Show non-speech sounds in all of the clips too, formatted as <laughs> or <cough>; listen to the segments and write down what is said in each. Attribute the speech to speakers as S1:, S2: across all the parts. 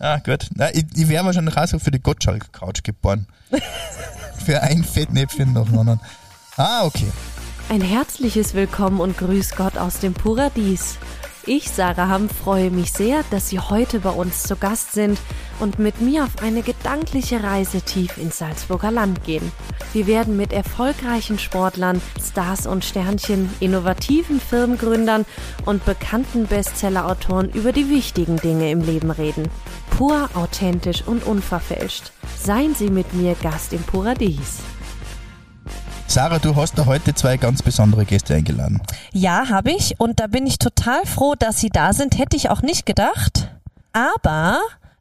S1: Ah, gut. Na, ich, ich wäre wahrscheinlich auch so für die Gottschalk-Couch geboren. <laughs> für ein Fettnäpfchen nach dem anderen. Ah, okay.
S2: Ein herzliches Willkommen und Grüß Gott aus dem Paradies. Ich, Sarah Hamm, freue mich sehr, dass Sie heute bei uns zu Gast sind und mit mir auf eine gedankliche Reise tief ins Salzburger Land gehen. Wir werden mit erfolgreichen Sportlern, Stars und Sternchen, innovativen Firmengründern und bekannten Bestsellerautoren über die wichtigen Dinge im Leben reden. Pur, authentisch und unverfälscht. Seien Sie mit mir Gast im Paradies.
S1: Sarah, du hast da heute zwei ganz besondere Gäste eingeladen.
S2: Ja, habe ich. Und da bin ich total froh, dass Sie da sind. Hätte ich auch nicht gedacht. Aber,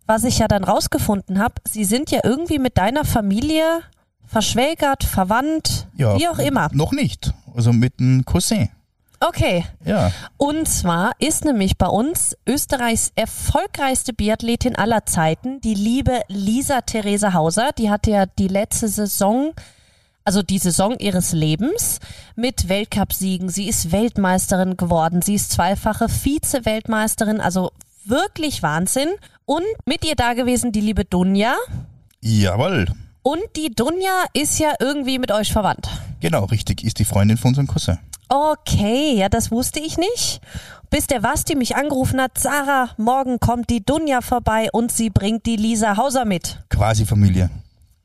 S2: was ich ja dann rausgefunden habe, Sie sind ja irgendwie mit deiner Familie verschwägert, verwandt,
S1: Ja,
S2: wie auch immer.
S1: Noch nicht. Also mit einem Cousin.
S2: Okay.
S1: Ja.
S2: Und zwar ist nämlich bei uns Österreichs erfolgreichste Biathletin aller Zeiten, die liebe Lisa Therese Hauser. Die hatte ja die letzte Saison, also die Saison ihres Lebens mit Weltcupsiegen. Sie ist Weltmeisterin geworden. Sie ist zweifache Vize-Weltmeisterin, also wirklich Wahnsinn. Und mit ihr da gewesen die liebe Dunja.
S1: Jawohl.
S2: Und die Dunja ist ja irgendwie mit euch verwandt.
S1: Genau, richtig. Ist die Freundin von unserem Cousin.
S2: Okay, ja, das wusste ich nicht. Bis der Basti mich angerufen hat, Sarah, morgen kommt die Dunja vorbei und sie bringt die Lisa Hauser mit.
S1: Quasi Familie.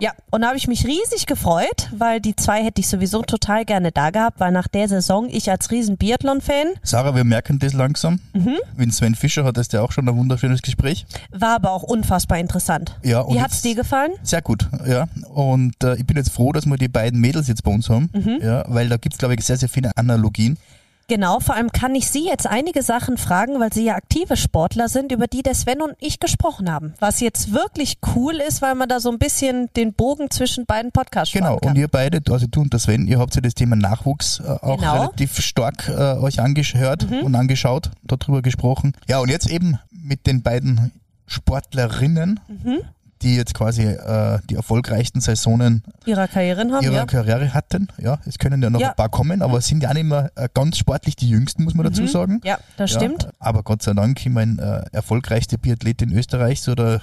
S2: Ja, und da habe ich mich riesig gefreut, weil die zwei hätte ich sowieso total gerne da gehabt, weil nach der Saison ich als riesen Biathlon-Fan
S1: Sarah, wir merken das langsam.
S2: Mhm.
S1: Mit Sven Fischer hattest du ja auch schon ein wunderschönes Gespräch.
S2: war aber auch unfassbar interessant.
S1: Ja, und
S2: Wie hat's
S1: jetzt-
S2: dir gefallen?
S1: Sehr gut, ja. Und äh, ich bin jetzt froh, dass wir die beiden Mädels jetzt bei uns haben,
S2: Mhm.
S1: ja, weil da gibt's glaube ich, sehr, sehr viele Analogien.
S2: Genau, vor allem kann ich Sie jetzt einige Sachen fragen, weil Sie ja aktive Sportler sind, über die der Sven und ich gesprochen haben. Was jetzt wirklich cool ist, weil man da so ein bisschen den Bogen zwischen beiden Podcasts
S1: Genau, und ihr beide, also du und der Sven, ihr habt ja das Thema Nachwuchs äh, auch
S2: Genau. Mhm.
S1: relativ stark äh, euch angehört und angeschaut, darüber gesprochen. Ja, und jetzt eben mit den beiden Sportlerinnen,
S2: Mhm.
S1: Die jetzt quasi äh, die erfolgreichsten Saisonen
S2: Ihrer Karrieren haben,
S1: ihrer
S2: ja.
S1: Karriere hatten. Ja, es können ja noch
S2: Ja.
S1: ein paar kommen, aber es sind ja auch nicht mehr äh, ganz sportlich die jüngsten, muss man dazu sagen.
S2: Mhm. Ja, das
S1: Ja,
S2: stimmt.
S1: aber Gott sei Dank, ich meine, äh, erfolgreichste Biathletin Österreichs oder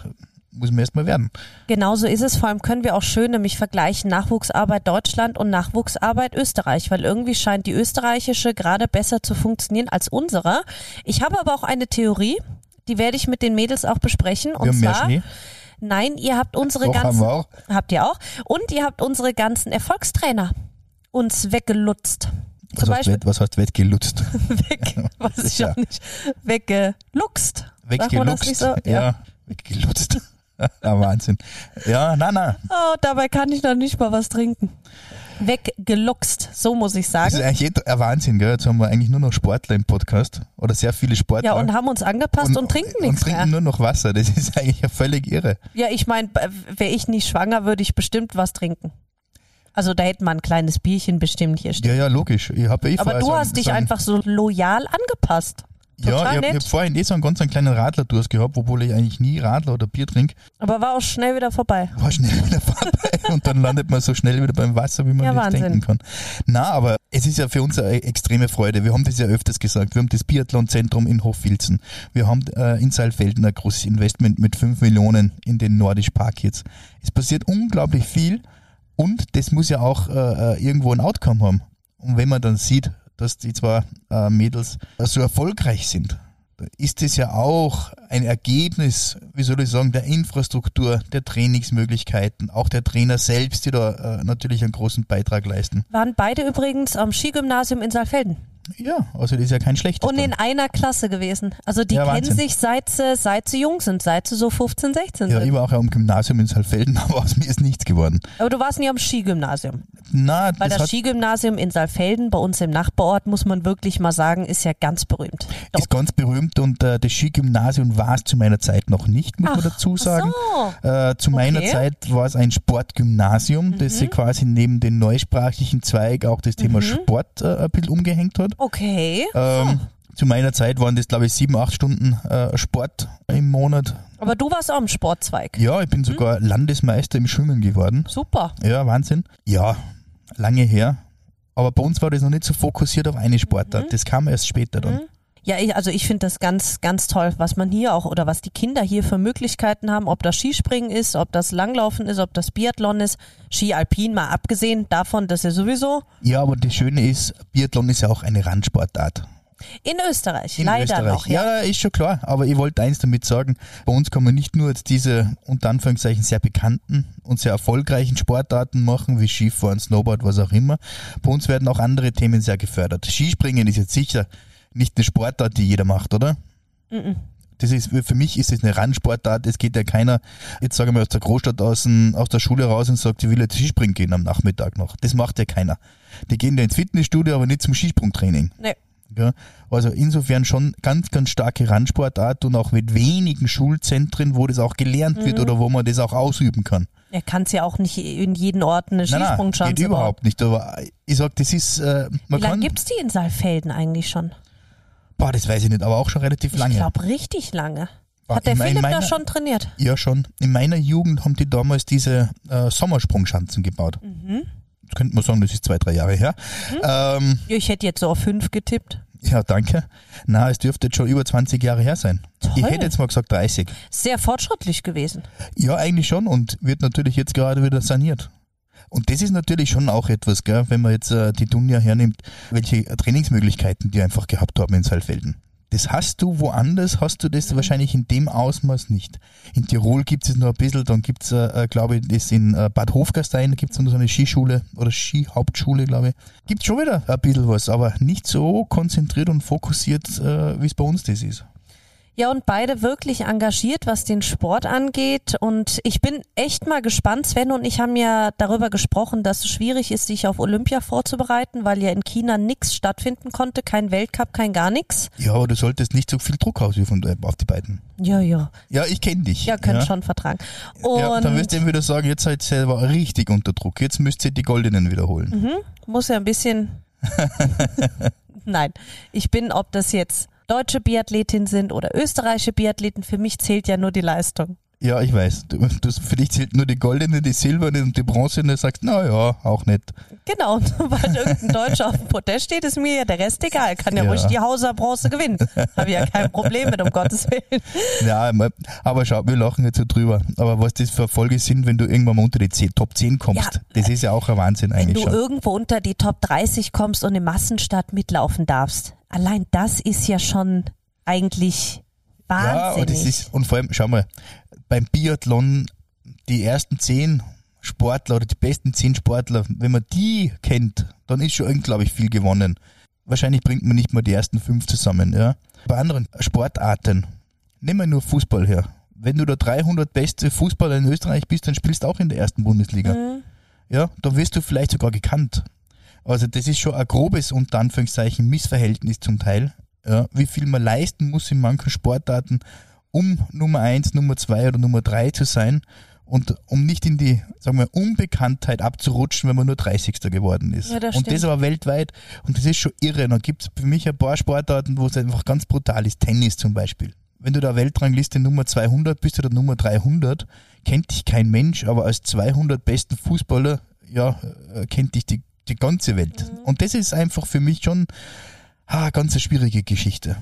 S1: muss man erstmal werden.
S2: Genauso ist es. Vor allem können wir auch schön nämlich vergleichen Nachwuchsarbeit Deutschland und Nachwuchsarbeit Österreich, weil irgendwie scheint die österreichische gerade besser zu funktionieren als unsere. Ich habe aber auch eine Theorie, die werde ich mit den Mädels auch besprechen. Und
S1: Wir haben mehr
S2: zwar,
S1: Schnee.
S2: Nein, ihr habt unsere
S1: Doch, haben
S2: ganzen,
S1: wir auch.
S2: habt ihr auch, und ihr habt unsere ganzen Erfolgstrainer uns weggelutzt.
S1: Was
S2: Zum
S1: heißt,
S2: Beispiel
S1: Wett, was heißt Wettgelutzt? <laughs>
S2: weg, <laughs> weiß ich
S1: Ja.
S2: auch nicht, Weggeluchst. nicht so?
S1: Ja, weggelutzt. ja, <laughs> Wahnsinn. Ja, na, na.
S2: Oh, dabei kann ich noch nicht mal was trinken. Weggeluchst, so muss ich
S1: Das ist
S2: sagen.
S1: eigentlich ein Wahnsinn, gell? Jetzt haben wir eigentlich nur noch Sportler im Podcast. Oder sehr viele Sportler.
S2: Ja, und haben uns angepasst und, trinken
S1: und
S2: nichts
S1: trinken
S2: mehr.
S1: nur noch Wasser. Das ist eigentlich ja völlig irre.
S2: Ja, ich meine, wäre ich nicht schwanger, würde ich bestimmt was trinken. Also da hätte man ein kleines Bierchen bestimmt hier stehen.
S1: Ja, ja, logisch. Ich hab eh
S2: Aber du hast dich einfach so loyal angepasst.
S1: Ja, ich habe hab vorhin eh so einen ganz einen kleinen Radler-Durst gehabt, obwohl ich eigentlich nie Radler oder Bier trinke.
S2: Aber war auch schnell wieder vorbei.
S1: War schnell wieder <laughs> vorbei und dann landet man so schnell wieder beim Wasser, wie man
S2: Ja,
S1: nicht
S2: Wahnsinn.
S1: denken kann. Na, aber es ist ja für uns eine extreme Freude. Wir haben das ja öfters gesagt. Wir haben das Biathlonzentrum in Hochfilzen. Wir haben äh, in Saalfelden ein großes Investment mit 5 Millionen in den Nordisch Park jetzt. Es passiert unglaublich viel und das muss ja auch äh, äh, irgendwo ein Outcome haben. Und wenn man dann sieht, dass die zwei äh, Mädels so erfolgreich sind, ist es ja auch ein Ergebnis, wie soll ich sagen, der Infrastruktur, der Trainingsmöglichkeiten, auch der Trainer selbst, die da äh, natürlich einen großen Beitrag leisten.
S2: Waren beide übrigens am Skigymnasium in Saalfelden.
S1: Ja, also das ist ja kein schlechtes.
S2: Und in einer Klasse gewesen. Also die
S1: Ja,
S2: kennen
S1: Wahnsinn.
S2: sich seit sie, seit sie jung sind, seit sie so 15, 16
S1: ja,
S2: sind.
S1: ich war auch am Gymnasium in Saalfelden, <laughs> aber aus mir ist nichts geworden.
S2: Aber du warst nie am Skigymnasium.
S1: Na,
S2: Weil
S1: das,
S2: das, Skigymnasium in Saalfelden, bei uns im Nachbarort, muss man wirklich mal sagen, ist ja ganz berühmt. Doch.
S1: ist ganz berühmt und äh, das Skigymnasium war es zu meiner Zeit noch nicht, muss man
S2: Ach,
S1: dazu sagen.
S2: So.
S1: Äh, zu meiner
S2: Okay. Mhm.
S1: Zeit war es ein Sportgymnasium, das sich quasi neben den neusprachlichen Zweig auch das Thema
S2: Mhm.
S1: Sport äh, ein bisschen umgehängt hat.
S2: Okay.
S1: Ähm, zu meiner Zeit waren das, glaube ich, sieben, acht Stunden äh, Sport im Monat.
S2: Aber du warst auch im Sportzweig.
S1: Ja, ich bin sogar Landesmeister im Schwimmen geworden.
S2: Super.
S1: Ja, Wahnsinn. Ja, lange her. Aber bei uns war das noch nicht so fokussiert auf eine Sportart. Das kam erst später dann.
S2: Ja, ich, also ich finde das ganz, ganz toll, was man hier auch oder was die Kinder hier für Möglichkeiten haben, ob das Skispringen ist, ob das Langlaufen ist, ob das Biathlon ist, Ski Alpin mal abgesehen davon, dass er sowieso.
S1: Ja, aber das Schöne ist, Biathlon ist ja auch eine Randsportart.
S2: In Österreich,
S1: In
S2: leider
S1: Österreich.
S2: noch. Ja.
S1: ja, ist schon klar. Aber ich wollte eins damit sagen, bei uns kann man nicht nur jetzt diese unter Anführungszeichen sehr bekannten und sehr erfolgreichen Sportarten machen, wie Skifahren, Snowboard, was auch immer. Bei uns werden auch andere Themen sehr gefördert. Skispringen ist jetzt sicher nicht eine Sportart, die jeder macht, oder? Das ist, für mich ist es eine Randsportart. Es geht ja keiner, jetzt sagen wir aus der Großstadt aus, aus der Schule raus und sagt, ich will jetzt Skispringen gehen am Nachmittag noch. Das macht ja keiner. Die gehen ja ins Fitnessstudio, aber nicht zum Skisprungtraining.
S2: Nee.
S1: Ja, also insofern schon ganz, ganz starke Randsportart und auch mit wenigen Schulzentren, wo das auch gelernt wird oder wo man das auch ausüben kann.
S2: Er kann es ja auch nicht in jeden Ort eine
S1: Nein, nein,
S2: Skisprungschanze
S1: geht überhaupt nicht. Aber ich sag, das ist, äh,
S2: Wie
S1: man
S2: lange
S1: kann,
S2: gibt's die in Saalfelden eigentlich schon?
S1: Boah, das weiß ich nicht, aber auch schon relativ lange.
S2: Ich glaube richtig lange.
S1: Boah,
S2: Hat der
S1: mein-
S2: Philipp da
S1: meiner-
S2: schon trainiert?
S1: Ja, schon. In meiner Jugend haben die damals diese äh, Sommersprungschanzen gebaut.
S2: Mhm.
S1: Jetzt könnte man sagen, das ist zwei, drei Jahre her. Ähm,
S2: Ja, Ich hätte jetzt so auf fünf getippt.
S1: ja, danke. Na, es dürfte jetzt schon über 20 Jahre her sein. Ich
S2: Toll.
S1: hätte jetzt mal gesagt 30.
S2: Sehr fortschrittlich gewesen.
S1: Ja, eigentlich schon und wird natürlich jetzt gerade wieder saniert. Und das ist natürlich schon auch etwas, gell, wenn man jetzt äh, die Dunja hernimmt, welche Trainingsmöglichkeiten die einfach gehabt haben in Saalfelden. Das hast du woanders, hast du das wahrscheinlich in dem Ausmaß nicht. In Tirol gibt es noch ein bisschen, dann gibt es, äh, glaube ich, das in äh, Bad Hofgastein, da gibt es noch so eine Skischule oder Skihauptschule, glaube ich. Gibt schon wieder ein bisschen was, aber nicht so konzentriert und fokussiert, äh, wie es bei uns das ist.
S2: Ja, und beide wirklich engagiert, was den Sport angeht. Und ich bin echt mal gespannt. Sven und ich haben ja darüber gesprochen, dass es schwierig ist, sich auf Olympia vorzubereiten, weil ja in China nichts stattfinden konnte. Kein Weltcup, kein gar nichts.
S1: Ja, aber du solltest nicht so viel Druck ausüben äh, auf die beiden.
S2: Ja, ja.
S1: Ja, ich kenne dich.
S2: Ja, könnt schon vertragen. Und
S1: Ja, dann wirst du ihm wieder sagen, jetzt seid ihr selber richtig unter Druck. Jetzt müsst ihr die Goldenen wiederholen.
S2: Mhm. muss ja ein bisschen. <laughs> Nein, ich bin, ob das jetzt deutsche Biathletin sind oder österreichische Biathleten, für mich zählt ja nur die Leistung.
S1: Ja, ich weiß. Du, du, für dich zählt nur die Goldene, die Silberne und die Bronzene. Sagst, na ja, auch nicht.
S2: Genau, <laughs> weil irgendein Deutscher auf dem Podest steht, ist mir ja der Rest egal. Kann ja,
S1: Ja.
S2: ruhig die Hauser Bronze gewinnen. Habe ja kein Problem mit, um <laughs> Gottes Willen.
S1: Ja, aber schau, wir lachen jetzt so drüber. Aber was das für Folge sind, wenn du irgendwann mal unter die 10, Top 10 kommst,
S2: Ja.
S1: das ist ja auch ein Wahnsinn
S2: Wenn
S1: eigentlich
S2: du
S1: schon.
S2: irgendwo unter die Top 30 kommst und im Massenstart mitlaufen darfst, allein das ist ja schon eigentlich
S1: Ja, und, das
S2: wahnsinnig.
S1: ist, und vor allem, schau mal, beim Biathlon, die ersten 10 Sportler oder die besten 10 Sportler, wenn man die kennt, dann ist schon, glaube ich, viel gewonnen. Wahrscheinlich bringt man nicht mal die ersten fünf zusammen, ja. Bei anderen Sportarten, nehmen wir nur Fußball her. Wenn du der 300 beste Fußballer in Österreich bist, dann spielst du auch in der ersten Bundesliga.
S2: Mhm.
S1: Ja, dann wirst du vielleicht sogar gekannt. Also das ist schon ein grobes, unter Anführungszeichen, Missverhältnis zum Teil. Ja, wie viel man leisten muss in manchen Sportarten, um Nummer eins, Nummer zwei oder Nummer drei zu sein und um nicht in die, sagen wir, Unbekanntheit abzurutschen, wenn man nur 30. geworden ist.
S2: Ja, das
S1: und das aber weltweit. Und das ist schon irre. Und dann gibt es für mich ein paar Sportarten, wo es einfach ganz brutal ist. Tennis zum Beispiel. Wenn du da Weltrangliste Nummer 200 bist oder Nummer 300, kennt dich kein Mensch, aber als 200 besten Fußballer, ja, äh, kennt dich die, die ganze Welt.
S2: Mhm.
S1: Und das ist einfach für mich schon ah, ganz eine schwierige Geschichte.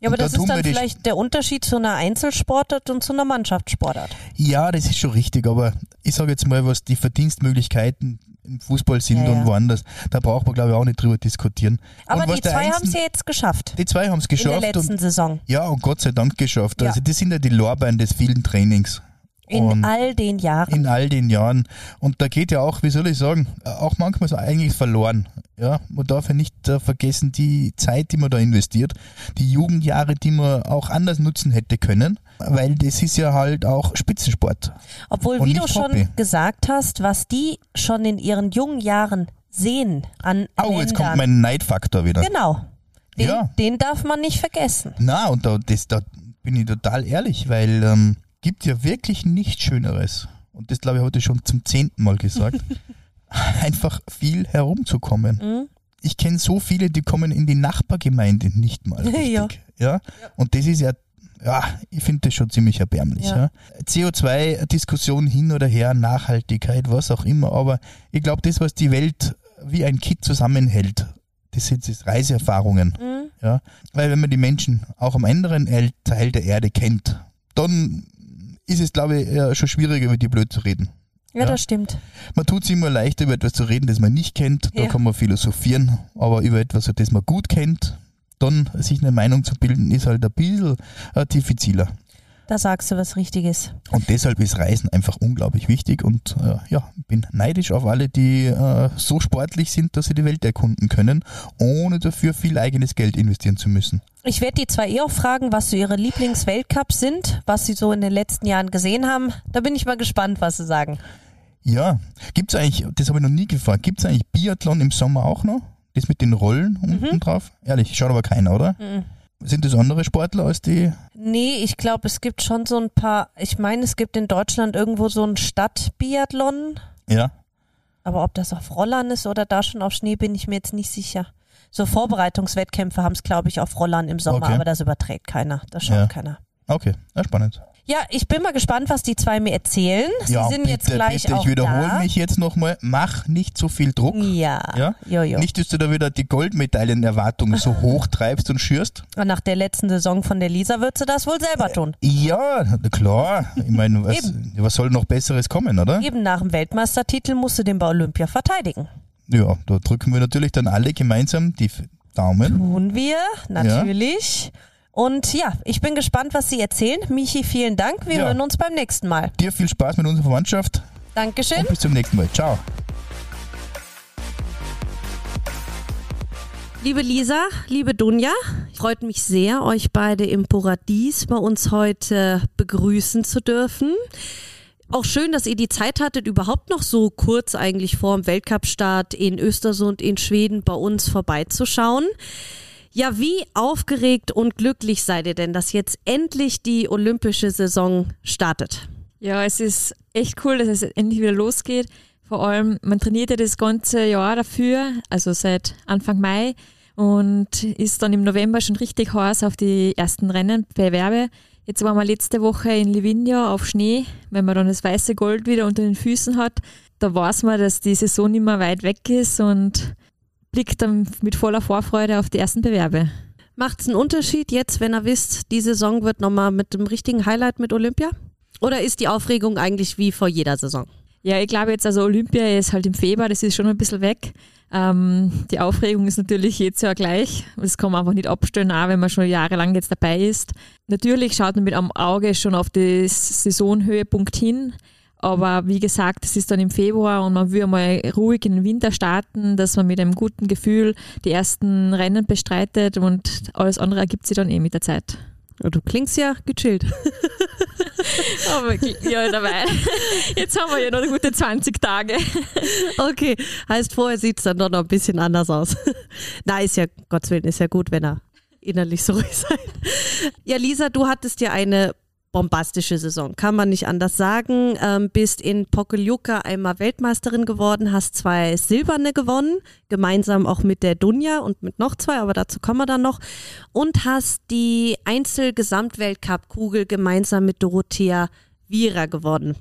S2: Ja, aber
S1: Und da
S2: das ist dann vielleicht der Unterschied zu einer Einzelsportart und zu einer Mannschaftssportart.
S1: Ja, das ist schon richtig, aber ich sage jetzt mal, was die Verdienstmöglichkeiten im Fußball sind
S2: Ja, ja.
S1: und woanders, da braucht man glaube ich auch nicht drüber diskutieren.
S2: Aber die zwei haben es ja jetzt geschafft.
S1: Die zwei haben es
S2: In der
S1: geschafft und
S2: letzten Saison.
S1: ja, und Gott sei Dank geschafft.
S2: Ja.
S1: Also das sind ja die Lorbeeren des vielen Trainings.
S2: In
S1: und
S2: all den Jahren.
S1: in all den Jahren. Und da geht ja auch, wie soll ich sagen, auch manchmal so eigentlich verloren. Ja, man darf ja nicht äh, vergessen, die Zeit, die man da investiert, die Jugendjahre, die man auch anders nutzen hätte können, weil das ist ja halt auch Spitzensport.
S2: Obwohl, wie du schon
S1: Hobby.
S2: gesagt hast, was die schon in ihren jungen Jahren sehen an
S1: Oh, jetzt kommt
S2: Ländern.
S1: mein Neidfaktor wieder.
S2: Genau. Den,
S1: Ja.
S2: den darf man nicht vergessen.
S1: Na, und da, das, da bin ich total ehrlich, weil ähm, gibt ja wirklich nichts Schöneres. Und das glaube ich heute schon zum zehnten Mal gesagt. <laughs> einfach viel herumzukommen.
S2: Mhm.
S1: Ich kenne so viele, die kommen in die Nachbargemeinde nicht mal <laughs> richtig.
S2: Ja.
S1: ja. Und das ist ja, ja, ich finde das schon ziemlich erbärmlich.
S2: Ja.
S1: Ja. CO2-Diskussion hin oder her, Nachhaltigkeit, was auch immer. Aber ich glaube, das, was die Welt wie ein Kit zusammenhält, das sind das Reiseerfahrungen.
S2: Mhm.
S1: Ja? Weil wenn man die Menschen auch am anderen Teil der Erde kennt, dann ist es, glaube ich, schon schwieriger, mit dir blöd zu reden.
S2: Ja, ja, das stimmt.
S1: Man tut es immer leichter, über etwas zu reden, das man nicht kennt. Da ja. kann man philosophieren. Aber über etwas, das man gut kennt, dann sich eine Meinung zu bilden, ist halt ein bisschen diffiziler.
S2: Da sagst du was Richtiges.
S1: Und deshalb ist Reisen einfach unglaublich wichtig und äh, ja, bin neidisch auf alle, die äh, so sportlich sind, dass sie die Welt erkunden können, ohne dafür viel eigenes Geld investieren zu müssen.
S2: Ich werde die zwei eh auch fragen, was so ihre Lieblingsweltcups sind, was sie so in den letzten Jahren gesehen haben. Da bin ich mal gespannt, was sie sagen.
S1: Ja, gibt es eigentlich, das habe ich noch nie gefragt, gibt es eigentlich Biathlon im Sommer auch noch? Das mit den Rollen unten mhm. drauf? Ehrlich, schaut aber keiner, oder? Mhm. Sind das andere Sportler als die?
S2: Nee, ich glaube, es gibt schon so ein paar. Ich meine, es gibt in Deutschland irgendwo so ein Stadtbiathlon.
S1: Ja.
S2: Aber ob das auf Rollern ist oder da schon auf Schnee, bin ich mir jetzt nicht sicher. So Vorbereitungswettkämpfe haben es, glaube ich, auf Rollern im Sommer, okay. aber das überträgt keiner. Das schaut ja. keiner.
S1: Okay, ja, spannend.
S2: Ja, ich bin mal gespannt, was die zwei mir erzählen. Sie
S1: ja,
S2: sind
S1: bitte,
S2: jetzt gleich
S1: bitte,
S2: auch
S1: ich wiederhole mich jetzt nochmal, mach nicht so viel Druck.
S2: Ja. ja? Jo, jo.
S1: Nicht, dass du da wieder die Goldmedaillenerwartungen so <laughs> hoch treibst und schürst.
S2: Und nach der letzten Saison von der Lisa wird sie das wohl selber tun.
S1: Ja, klar. Ich meine, was, <laughs> was soll noch Besseres kommen, oder?
S2: Eben nach dem Weltmeistertitel musst du den bei Olympia verteidigen.
S1: Ja, da drücken wir natürlich dann alle gemeinsam die Daumen.
S2: Tun wir, natürlich. Ja. Und ja, ich bin gespannt, was Sie erzählen. Michi, vielen Dank. Wir ja. hören uns beim nächsten Mal.
S1: Dir viel Spaß mit unserer Verwandtschaft.
S2: Dankeschön.
S1: Und bis zum nächsten Mal. Ciao.
S2: Liebe Lisa, liebe Dunja, freut mich sehr, euch beide im Paradies bei uns heute begrüßen zu dürfen. Auch schön, dass ihr die Zeit hattet, überhaupt noch so kurz eigentlich vor dem Weltcup-Start in Östersund in Schweden bei uns vorbeizuschauen. Ja, wie aufgeregt und glücklich seid ihr denn, dass jetzt endlich die olympische Saison startet?
S3: Ja, es ist echt cool, dass es endlich wieder losgeht. Vor allem, man trainiert ja das ganze Jahr dafür, also seit Anfang Mai und ist dann im November schon richtig heiß auf die ersten Rennen, Bewerbe. Jetzt waren wir letzte Woche in Livigno auf Schnee, wenn man dann das weiße Gold wieder unter den Füßen hat. Da weiß man, dass die Saison nicht mehr weit weg ist und blickt dann mit voller Vorfreude auf die ersten Bewerbe.
S2: Macht es einen Unterschied jetzt, wenn ihr wisst, die Saison wird nochmal mit dem richtigen Highlight mit Olympia? Oder ist die Aufregung eigentlich wie vor jeder Saison?
S3: Ja, ich glaube jetzt, also Olympia ist halt im Februar, das ist schon ein bisschen weg. Ähm, die Aufregung ist natürlich jedes Jahr gleich. Das kann man einfach nicht abstellen, auch wenn man schon jahrelang jetzt dabei ist. Natürlich schaut man mit am Auge schon auf den Saisonhöhepunkt hin. Aber wie gesagt, es ist dann im Februar und man will mal ruhig in den Winter starten, dass man mit einem guten Gefühl die ersten Rennen bestreitet und alles andere ergibt sich dann eh mit der Zeit.
S2: Du klingst ja gechillt. <laughs>
S3: Aber ja, dabei. <laughs> Jetzt haben wir ja noch eine gute 20 Tage.
S2: Okay, heißt vorher sieht es dann doch noch ein bisschen anders aus. <laughs> Na, ist ja, Gottes Willen, ist ja gut, wenn er innerlich so ruhig seid. Ja, Lisa, du hattest ja eine bombastische Saison, kann man nicht anders sagen. Ähm, bist in Pokeljuka einmal Weltmeisterin geworden, hast zwei Silberne gewonnen, gemeinsam auch mit der Dunja und mit noch zwei, aber dazu kommen wir dann noch. Und hast die Einzel-Gesamtweltcup-Kugel gemeinsam mit Dorothea Wierer gewonnen.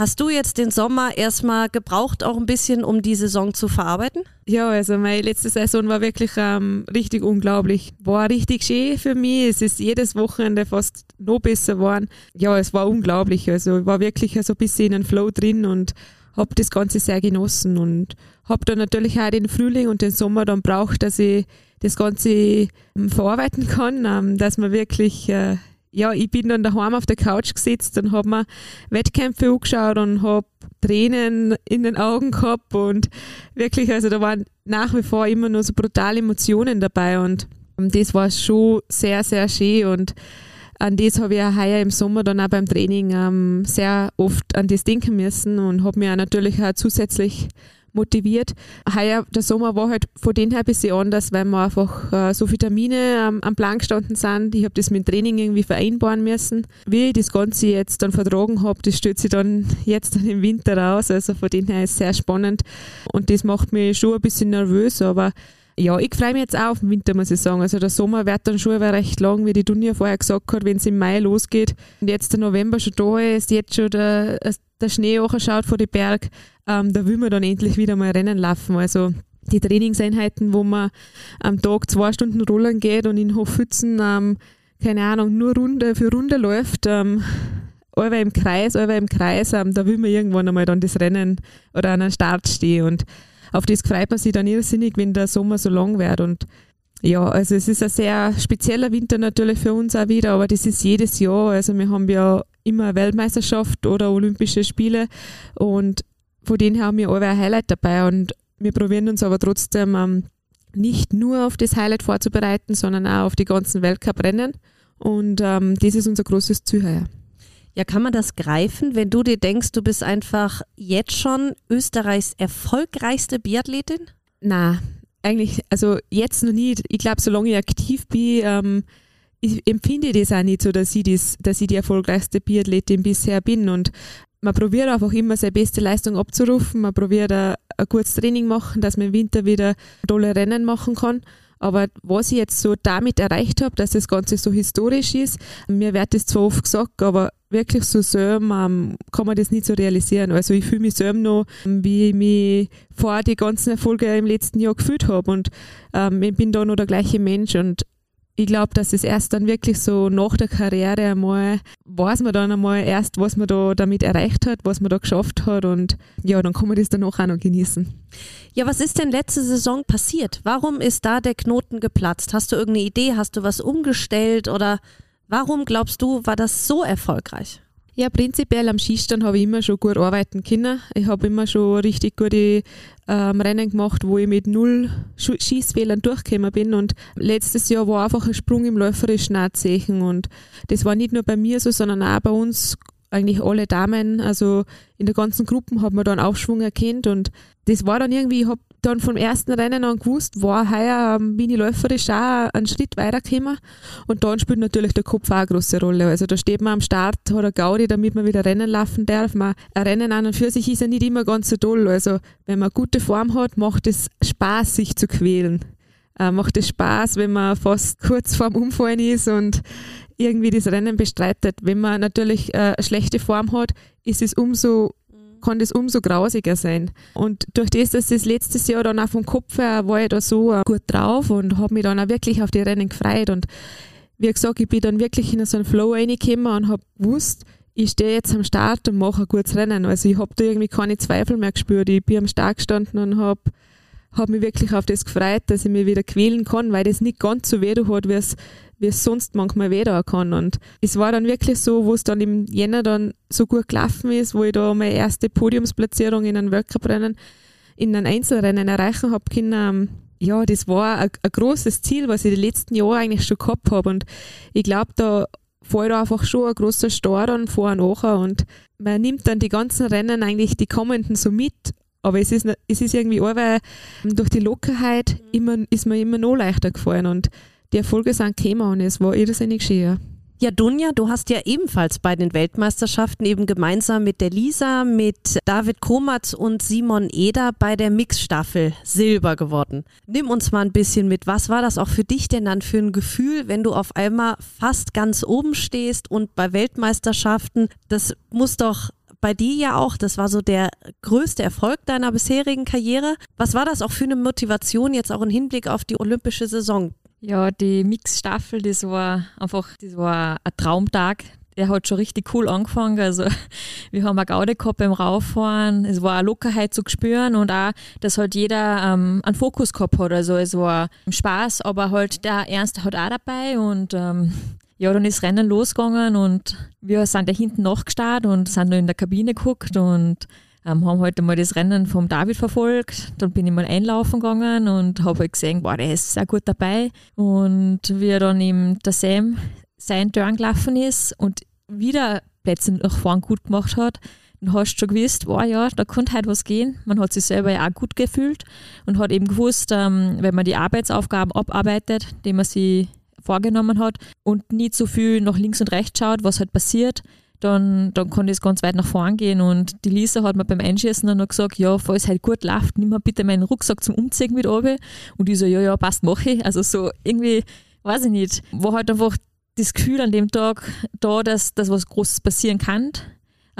S2: Hast du jetzt den Sommer erstmal gebraucht, auch ein bisschen, um die Saison zu verarbeiten?
S3: Ja, also meine letzte Saison war wirklich ähm, richtig unglaublich. War richtig schön für mich. Es ist jedes Wochenende fast noch besser geworden. Ja, es war unglaublich. Also ich war wirklich so ein bisschen in einem Flow drin und habe das Ganze sehr genossen und habe dann natürlich auch den Frühling und den Sommer dann braucht, dass ich das Ganze ähm, verarbeiten kann, ähm, dass man wirklich äh, ja, ich bin dann daheim auf der Couch gesetzt und habe mir Wettkämpfe angeschaut und habe Tränen in den Augen gehabt und wirklich, also da waren nach wie vor immer nur so brutale Emotionen dabei und das war schon sehr, sehr schön und an das habe ich auch heuer im Sommer dann auch beim Training ähm, sehr oft an das denken müssen und habe mir natürlich auch zusätzlich motiviert. Heuer, der Sommer war halt von dem her ein bisschen anders, weil wir einfach äh, so viele Termine ähm, am Plan gestanden sind. Ich habe das mit dem Training irgendwie vereinbaren müssen. Wie ich das Ganze jetzt dann vertragen habe, das stellt sich dann jetzt dann im Winter raus. Also von dem her ist es sehr spannend und das macht mich schon ein bisschen nervös, aber ja, ich freue mich jetzt auch auf den Winter, muss ich sagen. Also der Sommer wird dann schon recht lang, wie die Dunja vorher gesagt hat, wenn es im Mai losgeht und jetzt der November schon da ist, jetzt schon der, der Schnee schaut vor die Berg, ähm, da will man dann endlich wieder mal Rennen laufen. Also die Trainingseinheiten, wo man am Tag zwei Stunden rollern geht und in Hofhützen, ähm, keine Ahnung, nur Runde für Runde läuft, ähm, im Kreis, allweil im Kreis, ähm, da will man irgendwann einmal dann das Rennen oder an den Start stehen und auf das freut man sich dann irrsinnig, wenn der Sommer so lang wird und ja, also es ist ein sehr spezieller Winter natürlich für uns auch wieder, aber das ist jedes Jahr. Also wir haben ja immer Weltmeisterschaft oder Olympische Spiele und von denen haben wir alle ein Highlight dabei und wir probieren uns aber trotzdem ähm, nicht nur auf das Highlight vorzubereiten, sondern auch auf die ganzen Weltcuprennen und ähm, das ist unser großes Ziel heuer.
S2: Ja, kann man das greifen, wenn du dir denkst, du bist einfach jetzt schon Österreichs erfolgreichste Biathletin?
S3: Na, eigentlich, also jetzt noch nicht. Ich glaube, solange ich aktiv bin, ähm, ich empfinde das auch nicht so, dass ich, das, dass ich die erfolgreichste Biathletin bisher bin. Und man probiert einfach immer seine beste Leistung abzurufen. Man probiert ein, ein gutes Training machen, dass man im Winter wieder tolle Rennen machen kann. Aber was ich jetzt so damit erreicht habe, dass das Ganze so historisch ist, mir wird das zwar oft gesagt, aber wirklich so selber ähm, kann man das nicht so realisieren. Also ich fühle mich selber noch, wie ich mich vor die ganzen Erfolge im letzten Jahr gefühlt habe und ähm, ich bin da noch der gleiche Mensch und ich glaube, dass es erst dann wirklich so nach der Karriere einmal, weiß man dann einmal erst, was man da damit erreicht hat, was man da geschafft hat und ja, dann kann man das danach auch noch genießen.
S2: Ja, was ist denn letzte Saison passiert? Warum ist da der Knoten geplatzt? Hast du irgendeine Idee? Hast du was umgestellt oder warum glaubst du, war das so erfolgreich?
S3: Ja, prinzipiell am Schießstand habe ich immer schon gut arbeiten können. Ich habe immer schon richtig gute ähm, Rennen gemacht, wo ich mit null Schießfehlern durchgekommen bin. Und letztes Jahr war einfach ein Sprung im läuferischen Sehen. Und das war nicht nur bei mir so, sondern auch bei uns eigentlich alle Damen, also in der ganzen Gruppe hat man dann Aufschwung erkannt und das war dann irgendwie, ich habe dann vom ersten Rennen an gewusst, war heuer ähm, bin ich läuferisch auch einen Schritt weitergekommen und dann spielt natürlich der Kopf auch eine große Rolle. Also da steht man am Start, hat er Gaudi, damit man wieder Rennen laufen darf. Man, ein Rennen an und für sich ist ja nicht immer ganz so toll. Also wenn man gute Form hat, macht es Spaß, sich zu quälen. Äh, macht es Spaß, wenn man fast kurz vorm Umfallen ist und irgendwie das Rennen bestreitet. Wenn man natürlich äh, eine schlechte Form hat, ist es umso kann das umso grausiger sein. Und durch das, dass das letztes Jahr dann auch vom Kopf her war ich da so äh, gut drauf und habe mich dann auch wirklich auf die Rennen gefreut. Und wie gesagt, ich bin dann wirklich in so einen Flow reingekommen und habe gewusst, ich stehe jetzt am Start und mache ein gutes Rennen. Also ich habe da irgendwie keine Zweifel mehr gespürt. Ich bin am Start gestanden und habe hab mich wirklich auf das gefreut, dass ich mich wieder quälen kann, weil das nicht ganz so weh hat, wie es wie es sonst manchmal weh kann. Und es war dann wirklich so, wo es dann im Jänner dann so gut gelaufen ist, wo ich da meine erste Podiumsplatzierung in einem Weltcuprennen, in einem Einzelrennen erreichen habe können. Ähm, ja, das war ein, ein großes Ziel, was ich die letzten Jahre eigentlich schon gehabt habe. Und ich glaube, da fällt einfach schon ein großer Star dann vor und nachher. Und man nimmt dann die ganzen Rennen eigentlich die kommenden so mit. Aber es ist, es ist irgendwie auch, weil durch die Lockerheit immer, ist mir immer noch leichter gefallen. Und die Erfolge sind gekommen und es war irrsinnig schön.
S2: Ja, Dunja, du hast ja ebenfalls bei den Weltmeisterschaften eben gemeinsam mit der Lisa, mit David Komatz und Simon Eder bei der Mixstaffel Silber geworden. Nimm uns mal ein bisschen mit. Was war das auch für dich denn dann für ein Gefühl, wenn du auf einmal fast ganz oben stehst und bei Weltmeisterschaften, das muss doch bei dir ja auch, das war so der größte Erfolg deiner bisherigen Karriere. Was war das auch für eine Motivation jetzt auch im Hinblick auf die olympische Saison?
S4: Ja, die Mix-Staffel, das war einfach, das war ein Traumtag. Der hat schon richtig cool angefangen. Also <laughs> wir haben eine Gaude gehabt beim Rauffahren. Es war eine Lockerheit zu spüren und auch, dass halt jeder ähm, einen Fokus gehabt hat. Also es war Spaß, aber halt der Ernst hat auch dabei und ähm, ja, dann ist Rennen losgegangen und wir sind da hinten nachgestartet und sind nur in der Kabine geguckt und ähm, haben heute halt mal das Rennen vom David verfolgt. Dann bin ich mal einlaufen gegangen und habe halt gesehen, wow, der ist sehr gut dabei. Und wie dann eben der Sam sein Turn gelaufen ist und wieder Plätze nach vorn gut gemacht hat, dann hast du schon gewusst, wow, ja, da könnte halt was gehen. Man hat sich selber ja auch gut gefühlt und hat eben gewusst, ähm, wenn man die Arbeitsaufgaben abarbeitet, die man sich vorgenommen hat und nicht so viel nach links und rechts schaut, was halt passiert, dann, dann kann das ganz weit nach vorn gehen. Und die Lisa hat mir beim Einschießen dann noch gesagt, ja, falls halt gut läuft, nimm mal bitte meinen Rucksack zum Umziehen mit runter. Und ich so, ja, ja, passt, mache ich. Also so irgendwie, weiß ich nicht, war halt einfach das Gefühl an dem Tag da, dass, dass was Großes passieren kann.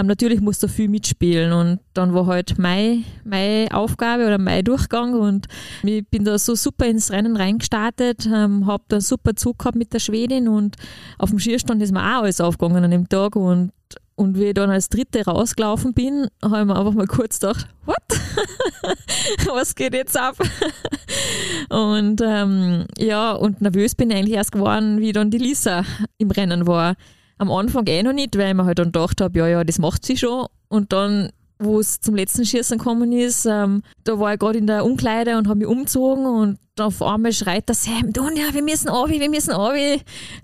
S4: Ähm, natürlich musst du viel mitspielen und dann war halt meine, meine Aufgabe oder mein Durchgang und ich bin da so super ins Rennen reingestartet, ähm, habe dann super Zug gehabt mit der Schwedin und auf dem Skierstand ist mir auch alles aufgegangen an dem Tag und und wie ich dann als Dritte rausgelaufen bin, habe ich mir einfach mal kurz gedacht, what? <laughs> Was geht jetzt ab? und ähm, ja, und nervös bin ich eigentlich erst geworden, wie dann die Lisa im Rennen war. Am Anfang eh noch nicht, weil ich mir halt dann gedacht habe, ja, ja, das macht sie schon. Und dann wo es zum letzten Schießen gekommen ist, ähm, da war ich gerade in der Umkleide und habe mich umgezogen und auf einmal schreit der Sam, Dunja, wir müssen runter, wir müssen runter,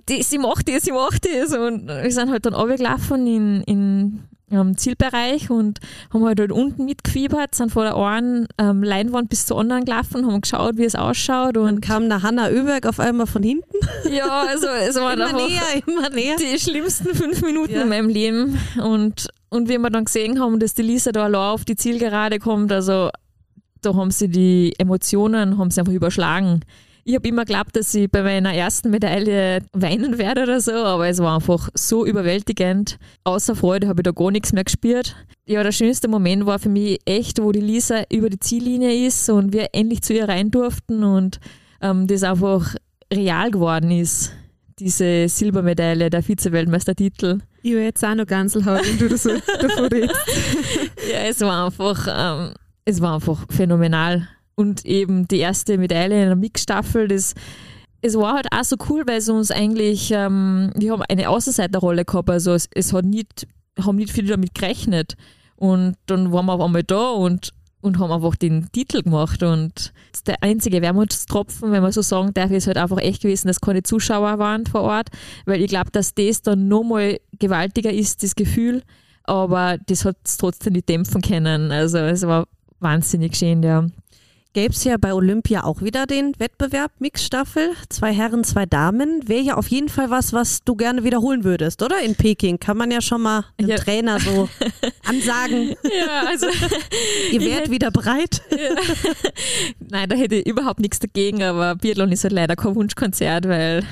S4: die, sie macht das, sie macht das und wir sind halt dann runtergelaufen in, in am Zielbereich und haben halt dort unten mitgefiebert, sind von der einen ähm, Leinwand bis zur anderen gelaufen, haben geschaut, wie es ausschaut. Und
S2: Dann kam der Hanna Öberg auf einmal von hinten. <laughs>
S4: Ja, also es waren
S2: immer näher, immer näher.
S4: die schlimmsten fünf Minuten
S2: Ja.
S4: in meinem Leben. Und, und wie wir dann gesehen haben, dass die Lisa da allein auf die Zielgerade kommt, also da haben sie die Emotionen haben sie einfach überschlagen. Ich habe immer geglaubt, dass ich bei meiner ersten Medaille weinen werde oder so, aber es war einfach so überwältigend. Außer Freude habe ich da gar nichts mehr gespürt. Ja, der schönste Moment war für mich echt, wo die Lisa über die Ziellinie ist und wir endlich zu ihr rein durften und ähm, das einfach real geworden ist. Diese Silbermedaille, der Vize-Weltmeistertitel.
S3: Ich will jetzt auch noch Ganselhaut, wenn du das so <laughs> davon redest.
S4: Ja, es war einfach, ähm, es war einfach phänomenal. Und eben die erste Medaille in der Mixstaffel, das, es war halt auch so cool, weil es uns eigentlich, ähm, wir haben eine Außenseiterrolle gehabt, also es, es hat nicht, haben nicht viele damit gerechnet. Und dann waren wir auf einmal da und, und haben einfach den Titel gemacht. Und der einzige Wermutstropfen, wenn man so sagen darf, ist halt einfach echt gewesen, dass keine Zuschauer waren vor Ort, weil ich glaube, dass das dann nochmal gewaltiger ist, das Gefühl. Aber das hat es trotzdem nicht dämpfen können. Also es war wahnsinnig schön, ja.
S2: Gäbe es ja bei Olympia auch wieder den Wettbewerb Mixstaffel. Zwei Herren, zwei Damen. Wäre ja auf jeden Fall was, was du gerne wiederholen würdest, oder? In Peking kann man ja schon mal dem
S4: Ja.
S2: Trainer so <laughs> ansagen,
S4: Ja, also <laughs>
S2: ihr
S4: hätt-
S2: wieder bereit. <laughs>
S4: Nein, da hätte ich überhaupt nichts dagegen, aber Biathlon ist halt leider kein Wunschkonzert, weil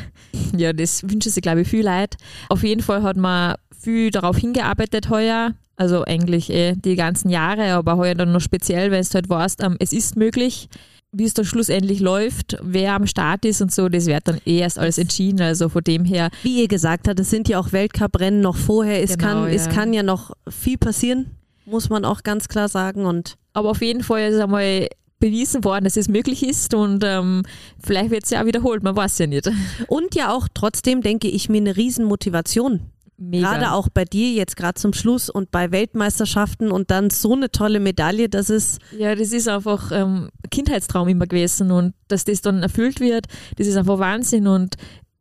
S4: ja, das wünschen sich, glaube ich, viel Leid. Auf jeden Fall hat man viel darauf hingearbeitet heuer, also eigentlich eh die ganzen Jahre, aber heuer dann noch speziell, weil es halt weißt, ähm, es ist möglich. Wie es dann schlussendlich läuft, wer am Start ist und so, das wird dann eh erst alles entschieden. Also von dem her,
S2: Wie ihr gesagt habt, es sind ja auch Weltcuprennen noch vorher. Es,
S4: Genau,
S2: kann, es
S4: ja.
S2: kann ja noch viel passieren, muss man auch ganz klar sagen. Und
S4: aber auf jeden Fall ist einmal bewiesen worden, dass es möglich ist und ähm, vielleicht wird es ja auch wiederholt, man weiß ja nicht.
S2: Und ja auch trotzdem, denke ich, mir eine Riesenmotivation.
S4: Mega.
S2: Gerade auch bei dir jetzt gerade zum Schluss und bei Weltmeisterschaften und dann so eine tolle Medaille, das ist
S4: Ja, das ist einfach ähm, Kindheitstraum immer gewesen und dass das dann erfüllt wird, das ist einfach Wahnsinn und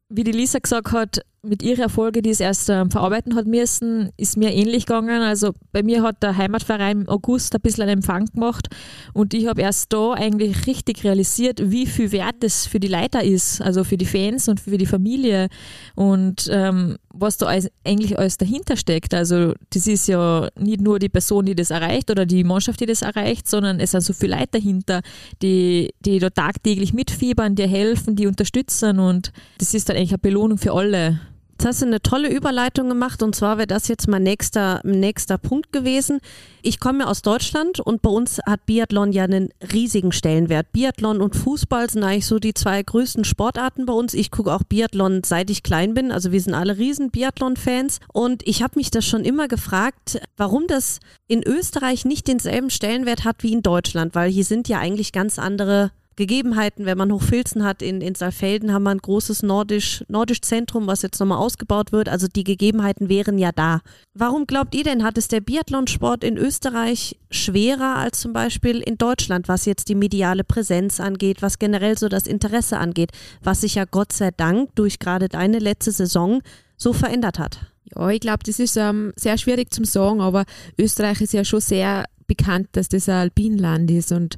S4: wie die Lisa gesagt hat, mit ihren Erfolgen, die es erst ähm, verarbeiten hat müssen, ist mir ähnlich gegangen. Also bei mir hat der Heimatverein im August ein bisschen einen Empfang gemacht und ich habe erst da eigentlich richtig realisiert, wie viel wert das für die Leiter ist, also für die Fans und für die Familie und ähm, was da alles, eigentlich alles dahinter steckt. Also das ist ja nicht nur die Person, die das erreicht oder die Mannschaft, die das erreicht, sondern es sind so viele Leute dahinter, die, die da tagtäglich mitfiebern, die helfen, die unterstützen und das ist dann eigentlich eine Belohnung für alle.
S2: Jetzt hast du eine tolle Überleitung gemacht und zwar wäre das jetzt mein nächster, nächster Punkt gewesen. Ich komme ja aus Deutschland und bei uns hat Biathlon ja einen riesigen Stellenwert. Biathlon und Fußball sind eigentlich so die zwei größten Sportarten bei uns. Ich gucke auch Biathlon seit ich klein bin, also wir sind alle riesen Biathlon-Fans und ich habe mich das schon immer gefragt, warum das in Österreich nicht denselben Stellenwert hat wie in Deutschland, weil hier sind ja eigentlich ganz andere Gegebenheiten, wenn man Hochfilzen hat, in, in Saalfelden haben wir ein großes nordisch, nordisch Zentrum, was jetzt nochmal ausgebaut wird. Also die Gegebenheiten wären ja da. Warum glaubt ihr denn, hat es der Biathlonsport in Österreich schwerer als zum Beispiel in Deutschland, was jetzt die mediale Präsenz angeht, was generell so das Interesse angeht, was sich ja Gott sei Dank durch gerade deine letzte Saison so verändert hat?
S3: Ja, ich glaube, das ist ähm, sehr schwierig zum sagen, aber Österreich ist ja schon sehr bekannt, dass das ein Alpinland ist und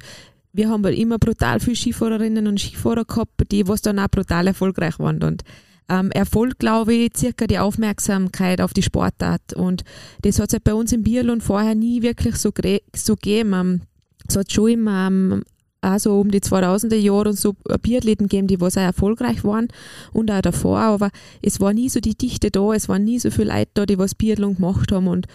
S3: wir haben immer brutal viele Skifahrerinnen und Skifahrer gehabt, die was dann auch brutal erfolgreich waren. Und ähm, Erfolg, glaube ich, circa die Aufmerksamkeit auf die Sportart. Und das hat es halt bei uns im Biathlon vorher nie wirklich so, so gegeben. Ähm, es hat schon immer ähm, auch so um die 2000er Jahre und so Biathleten gegeben, die was auch erfolgreich waren und auch davor, aber es war nie so die Dichte da, es waren nie so viele Leute da, die was Biathlon gemacht haben. Und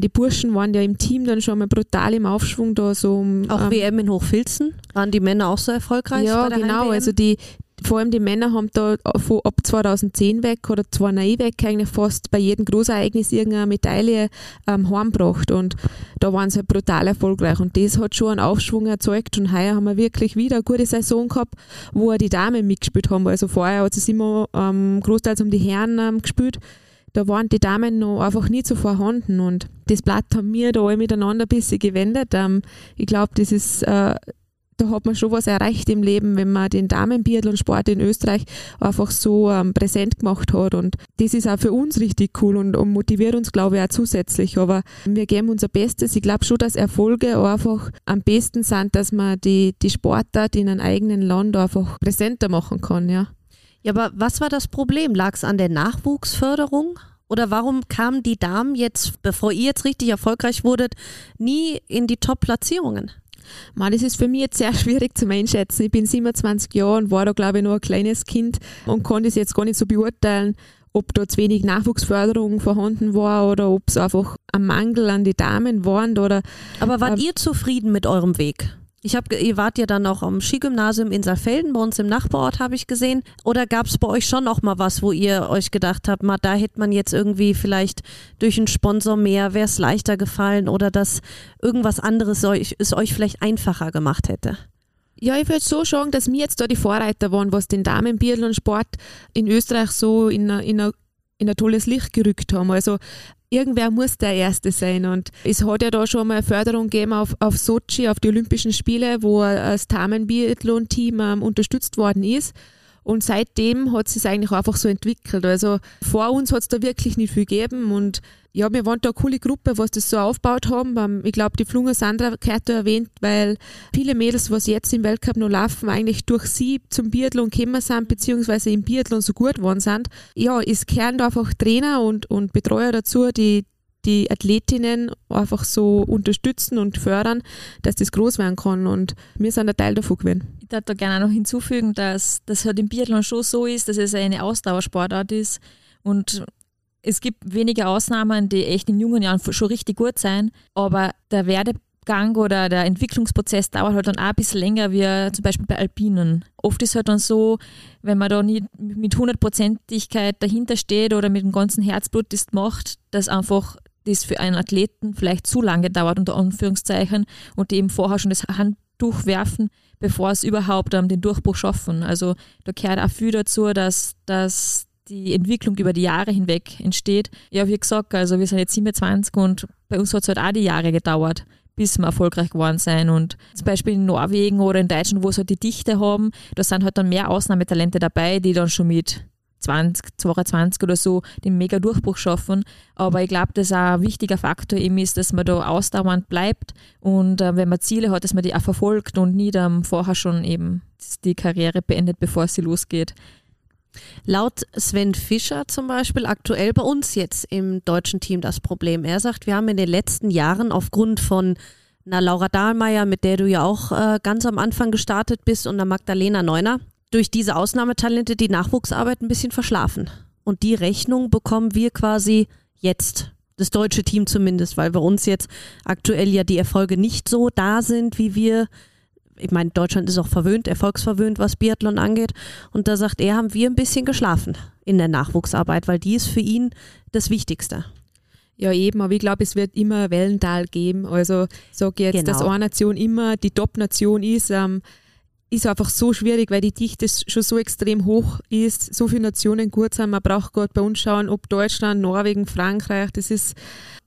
S3: die Burschen waren ja im Team dann schon mal brutal im Aufschwung da. So um,
S2: auch ähm, WM in Hochfilzen? Waren die Männer auch so erfolgreich?
S3: Ja, genau. Also die, vor allem die Männer haben da von ab 2010 weg oder 2009 weg eigentlich fast bei jedem Großereignis irgendeine Medaille ähm, heimgebracht und da waren sie halt brutal erfolgreich und das hat schon einen Aufschwung erzeugt und heuer haben wir wirklich wieder eine gute Saison gehabt, wo die Damen mitgespielt haben. Also vorher hat es immer ähm, großteils um die Herren ähm, gespielt da waren die Damen noch einfach nicht so vorhanden und das Blatt haben wir da alle miteinander ein bisschen gewendet. Ähm, ich glaube, das ist äh, da hat man schon was erreicht im Leben, wenn man den Damenbiathlon-Sport in Österreich einfach so ähm, präsent gemacht hat. Und das ist auch für uns richtig cool und, und motiviert uns, glaube ich, auch zusätzlich. Aber wir geben unser Bestes. Ich glaube schon, dass Erfolge einfach am besten sind, dass man die, die Sportart in einem eigenen Land einfach präsenter machen kann, ja.
S2: Ja, aber was war das Problem? Lag es an der Nachwuchsförderung? Oder warum kamen die Damen jetzt, bevor ihr jetzt richtig erfolgreich wurdet, nie in die Top-Platzierungen?
S3: Man, das ist für mich jetzt sehr <laughs> schwierig zu einschätzen. Ich bin 27 Jahre und war da, glaube ich, noch ein kleines Kind und konnte es jetzt gar nicht so beurteilen, ob da zu wenig Nachwuchsförderung vorhanden war oder ob es einfach ein Mangel an die Damen waren. Oder,
S2: Aber wart äh, ihr zufrieden mit eurem Weg? Ich habe, ihr wart ja dann auch am Skigymnasium in Saalfelden, bei uns im Nachbarort habe ich gesehen. Oder gab es bei euch schon noch mal was, wo ihr euch gedacht habt, mal da hätte man jetzt irgendwie vielleicht durch einen Sponsor mehr, wäre es leichter gefallen oder dass irgendwas anderes euch, es euch vielleicht einfacher gemacht hätte?
S3: Ja, ich würde so sagen, dass wir jetzt da die Vorreiter waren, was den Damenbiathlon-Sport in Österreich so in, in, in ein tolles Licht gerückt haben. Also irgendwer muss der Erste sein. Und es hat ja da schon mal Förderung gegeben auf, auf Sochi, auf die Olympischen Spiele, wo das Damen-Biathlon-Team ähm, unterstützt worden ist. Und seitdem hat es eigentlich einfach so entwickelt. Also vor uns hat es da wirklich nicht viel gegeben und ja, wir waren da eine coole Gruppe, was das so aufgebaut haben. Ähm, ich glaube, die Flunger Sandra gehört da erwähnt, weil viele Mädels, was jetzt im Weltcup noch laufen, eigentlich durch sie zum Biathlon gekommen sind, beziehungsweise im Biathlon so gut geworden sind. Ja, es kehren da einfach Trainer und, und Betreuer dazu, die die Athletinnen einfach so unterstützen und fördern, dass das groß werden kann. Und wir sind ein Teil davon gewesen.
S4: Ich würde da gerne noch hinzufügen, dass das halt im Biathlon schon so ist, dass es eine Ausdauersportart ist. Und es gibt wenige Ausnahmen, die echt in jungen Jahren schon richtig gut sein, aber der Werdegang oder der Entwicklungsprozess dauert halt dann auch ein bisschen länger, wie zum Beispiel bei Alpinen. Oft ist halt dann so, wenn man da nicht mit hundertprozentigkeit dahinter steht oder mit dem ganzen Herzblut das macht, dass einfach das für einen Athleten vielleicht zu lange dauert, unter Anführungszeichen, und die eben vorher schon das Handtuch werfen, bevor es überhaupt um, den Durchbruch schaffen. Also da gehört auch viel dazu, dass, dass die Entwicklung über die Jahre hinweg entsteht. Ja, wie gesagt, also wir sind jetzt 27 und bei uns hat es halt auch die Jahre gedauert, bis wir erfolgreich geworden sind. Und zum Beispiel in Norwegen oder in Deutschland, wo sie halt die Dichte haben, da sind halt dann mehr Ausnahmetalente dabei, die dann schon mit 20, 22 oder so den mega Durchbruch schaffen. Aber ich glaube, dass auch ein wichtiger Faktor eben ist, dass man da ausdauernd bleibt und äh, wenn man Ziele hat, dass man die auch verfolgt und nie dann vorher schon eben die Karriere beendet, bevor sie losgeht.
S2: Laut Sven Fischer zum Beispiel aktuell bei uns jetzt im deutschen Team das Problem. Er sagt, wir haben in den letzten Jahren aufgrund von einer Laura Dahlmeier, mit der du ja auch äh, ganz am Anfang gestartet bist, und einer Magdalena Neuner, durch diese Ausnahmetalente die Nachwuchsarbeit ein bisschen verschlafen. Und die Rechnung bekommen wir quasi jetzt. Das deutsche Team zumindest, weil bei uns jetzt aktuell ja die Erfolge nicht so da sind, wie wir ich meine, Deutschland ist auch verwöhnt, erfolgsverwöhnt, was Biathlon angeht. Und da sagt er, haben wir ein bisschen geschlafen in der Nachwuchsarbeit, weil die ist für ihn das Wichtigste.
S3: Ja, eben, aber ich glaube, es wird immer Wellental geben. Also sage jetzt, genau. dass eine Nation immer die Top-Nation ist, ähm, ist einfach so schwierig, weil die Dichte schon so extrem hoch ist, so viele Nationen gut sind. Man braucht gerade bei uns schauen, ob Deutschland, Norwegen, Frankreich, das ist,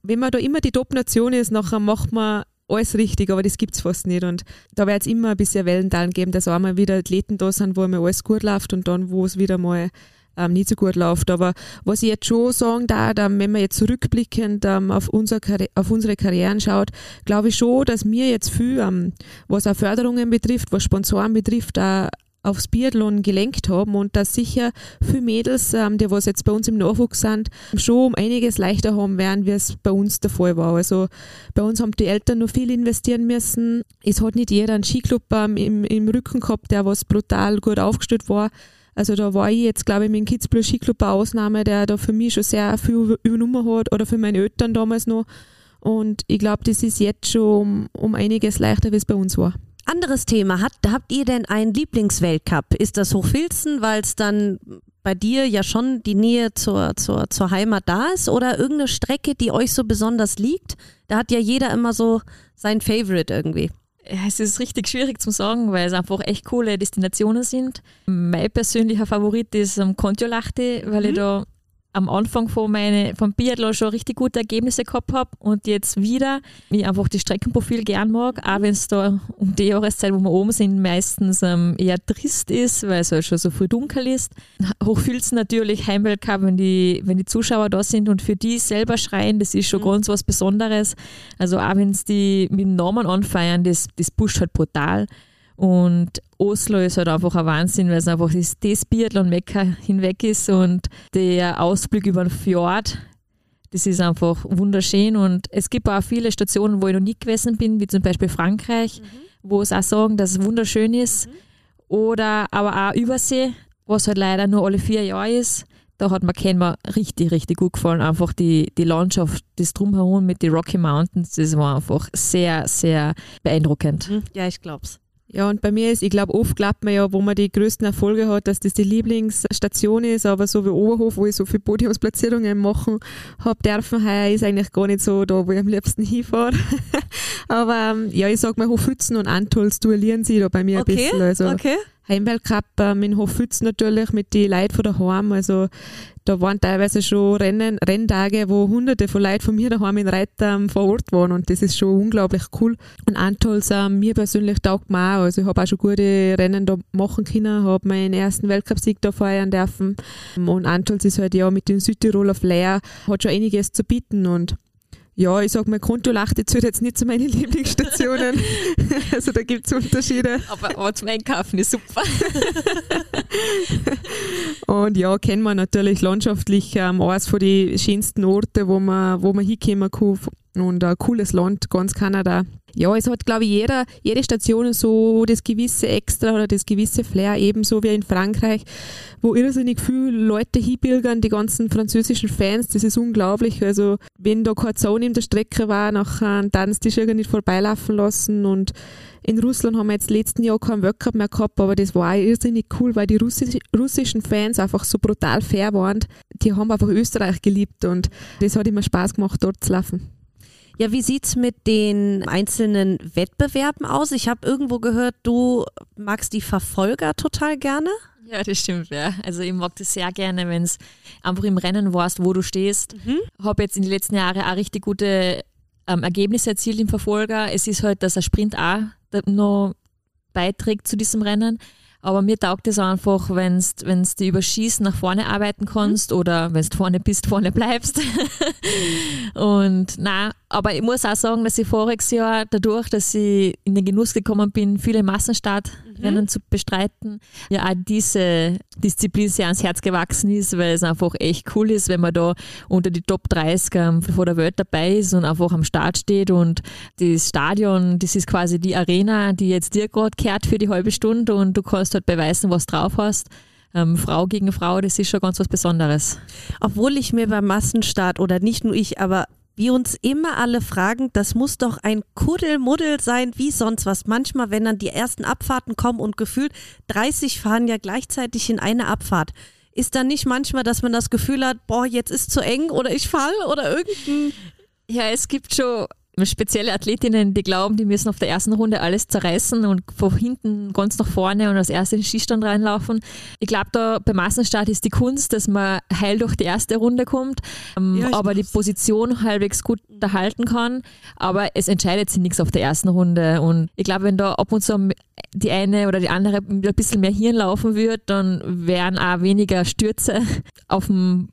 S3: wenn man da immer die Top-Nation ist, nachher macht man alles richtig, aber das gibt es fast nicht. Und da wird es immer ein bisschen Wellentalen geben, dass auch mal wieder Athleten da sind, wo einmal alles gut läuft und dann, wo es wieder mal ähm, nicht so gut läuft. Aber was ich jetzt schon sagen darf, wenn man jetzt zurückblickend ähm, auf, unser auf unsere Karrieren schaut, glaube ich schon, dass wir jetzt viel, ähm, was auch Förderungen betrifft, was Sponsoren betrifft, auch aufs Biathlon gelenkt haben und dass sicher viele Mädels, ähm, die was jetzt bei uns im Nachwuchs sind, schon um einiges leichter haben werden, wie es bei uns der Fall war. Also bei uns haben die Eltern noch viel investieren müssen. Es hat nicht jeder einen Skiclub ähm, im, im Rücken gehabt, der was brutal gut aufgestellt war. Also da war ich jetzt, glaube ich, mit dem Kitzbühel Skiclub eine Ausnahme, der da für mich schon sehr viel übernommen hat oder für meine Eltern damals noch. Und ich glaube, das ist jetzt schon um, um einiges leichter, wie es bei uns war.
S2: Anderes Thema, hat, habt ihr denn einen Lieblingsweltcup? Ist das Hochfilzen, weil es dann bei dir ja schon die Nähe zur, zur, zur Heimat da ist oder irgendeine Strecke, die euch so besonders liegt? Da hat ja jeder immer so sein Favorite irgendwie.
S4: Es ist richtig schwierig zu sagen, weil es einfach echt coole Destinationen sind. Mein persönlicher Favorit ist um, Kontiolahti, weil mhm. ich da am Anfang von meine, vom Biathlon schon richtig gute Ergebnisse gehabt habe und jetzt wieder, wie ich einfach die Streckenprofil gern mag, auch wenn es da um die Jahreszeit, wo wir oben sind, meistens ähm, eher trist ist, weil es halt schon so früh dunkel ist. <laughs> Hochfilzen natürlich, Heimweltcup, wenn die, wenn die Zuschauer da sind und für die selber schreien, das ist schon mhm. ganz was Besonderes. Also auch wenn es die mit dem Namen anfeiern, das, das pusht halt brutal. Und Oslo ist halt einfach ein Wahnsinn, weil es einfach das, das Biathlon-Mekka hinweg ist und der Ausblick über den Fjord, das ist einfach wunderschön. Und es gibt auch viele Stationen, wo ich noch nie gewesen bin, wie zum Beispiel Frankreich, mhm. wo es auch sagen, dass es wunderschön ist. Mhm. Oder aber auch Übersee, was halt leider nur alle vier Jahre ist. Da hat mir Kenma richtig, richtig gut gefallen. Einfach die, die Landschaft, das Drumherum mit den Rocky Mountains, das war einfach sehr, sehr beeindruckend.
S2: Mhm. Ja, ich glaub's.
S3: Ja, und bei mir ist, ich glaube, oft glaubt man ja, wo man die größten Erfolge hat, dass das die Lieblingsstation ist, aber so wie Oberhof, wo ich so viele Podiumsplatzierungen machen habe dürfen, heuer ist eigentlich gar nicht so da, wo ich am liebsten hinfahre. <laughs> aber ähm, ja, ich sag mal, Hofhützen und Antolz duellieren sie da bei mir okay, ein bisschen. Also,
S2: okay.
S3: Heimweltcup ähm, in Hofhütz natürlich mit den Leuten von daheim. Also da waren teilweise schon Rennen, Renntage, wo hunderte von Leuten von mir daheim in Reiter ähm, vor Ort waren und das ist schon unglaublich cool. Und Antols, ähm, mir persönlich taugt mir auch. Also ich habe auch schon gute Rennen da machen können, habe meinen ersten Weltcupsieg da feiern dürfen. Und Antols ist halt ja mit dem Südtiroler Flair, hat schon einiges zu bieten und ja, ich sag mal, Kontolachte zählt jetzt nicht zu meinen <laughs> Lieblingsstationen. <laughs> also da gibt es Unterschiede.
S4: Aber, aber zum Einkaufen ist super. <laughs>
S3: und ja, kennen wir natürlich landschaftlich ähm, eines von den schönsten Orte, wo man, wo man hinkommen kann und ein cooles Land, ganz Kanada. Ja, es hat, glaube ich, jeder, jede Station so das gewisse Extra oder das gewisse Flair, ebenso wie in Frankreich, wo irrsinnig viele Leute hinbilgern, die ganzen französischen Fans, das ist unglaublich. Also, wenn da kein Zaun in der Strecke war, nach einem Tanztisch irgendwie nicht vorbeilaufen lassen und in Russland haben wir jetzt letzten Jahr keinen Weltcup mehr gehabt, aber das war auch irrsinnig cool, weil die Russi russischen Fans einfach so brutal fair waren. Die haben einfach Österreich geliebt und das hat immer Spaß gemacht, dort zu laufen.
S2: Ja, wie sieht's mit den einzelnen Wettbewerben aus? Ich habe irgendwo gehört, du magst die Verfolger total gerne.
S4: Ja, das stimmt, ja. Also ich mag das sehr gerne, wenn es einfach im Rennen warst, wo du stehst. Mhm. Habe jetzt in den letzten Jahren auch richtig gute ähm, Ergebnisse erzielt im Verfolger. Es ist halt, dass ein Sprint auch noch beiträgt zu diesem Rennen. Aber mir taugt es einfach, wenn du die Überschießen nach vorne arbeiten kannst mhm. oder wenn du vorne bist, vorne bleibst. <laughs> und na, aber ich muss auch sagen, dass ich voriges Jahr dadurch, dass ich in den Genuss gekommen bin, viele Massenstartrennen mhm. zu bestreiten, ja auch diese Disziplin sehr ans Herz gewachsen ist, weil es einfach echt cool ist, wenn man da unter die Top 30 ähm, vor der Welt dabei ist und einfach am Start steht und das Stadion, das ist quasi die Arena, die jetzt dir gerade kehrt für die halbe Stunde und du kannst halt beweisen, was drauf hast. Ähm, Frau gegen Frau, das ist schon ganz was Besonderes.
S2: Obwohl ich mir beim Massenstart oder nicht nur ich, aber wir uns immer alle fragen, das muss doch ein Kuddelmuddel sein, wie sonst was. Manchmal, wenn dann die ersten Abfahrten kommen und gefühlt 30 fahren ja gleichzeitig in eine Abfahrt. Ist dann nicht manchmal, dass man das Gefühl hat, boah, jetzt ist zu eng oder ich fall oder irgendein.
S4: Ja, es gibt schon spezielle Athletinnen, die glauben, die müssen auf der ersten Runde alles zerreißen und von hinten ganz nach vorne und als erste in den Skistand reinlaufen. Ich glaube, da beim Massenstart ist die Kunst, dass man heil durch die erste Runde kommt, ähm, ja, aber die Position halbwegs gut erhalten kann. Aber es entscheidet sich nichts auf der ersten Runde. Und ich glaube, wenn da ab und zu die eine oder die andere ein bisschen mehr Hirn laufen wird, dann wären auch weniger Stürze <laughs> auf dem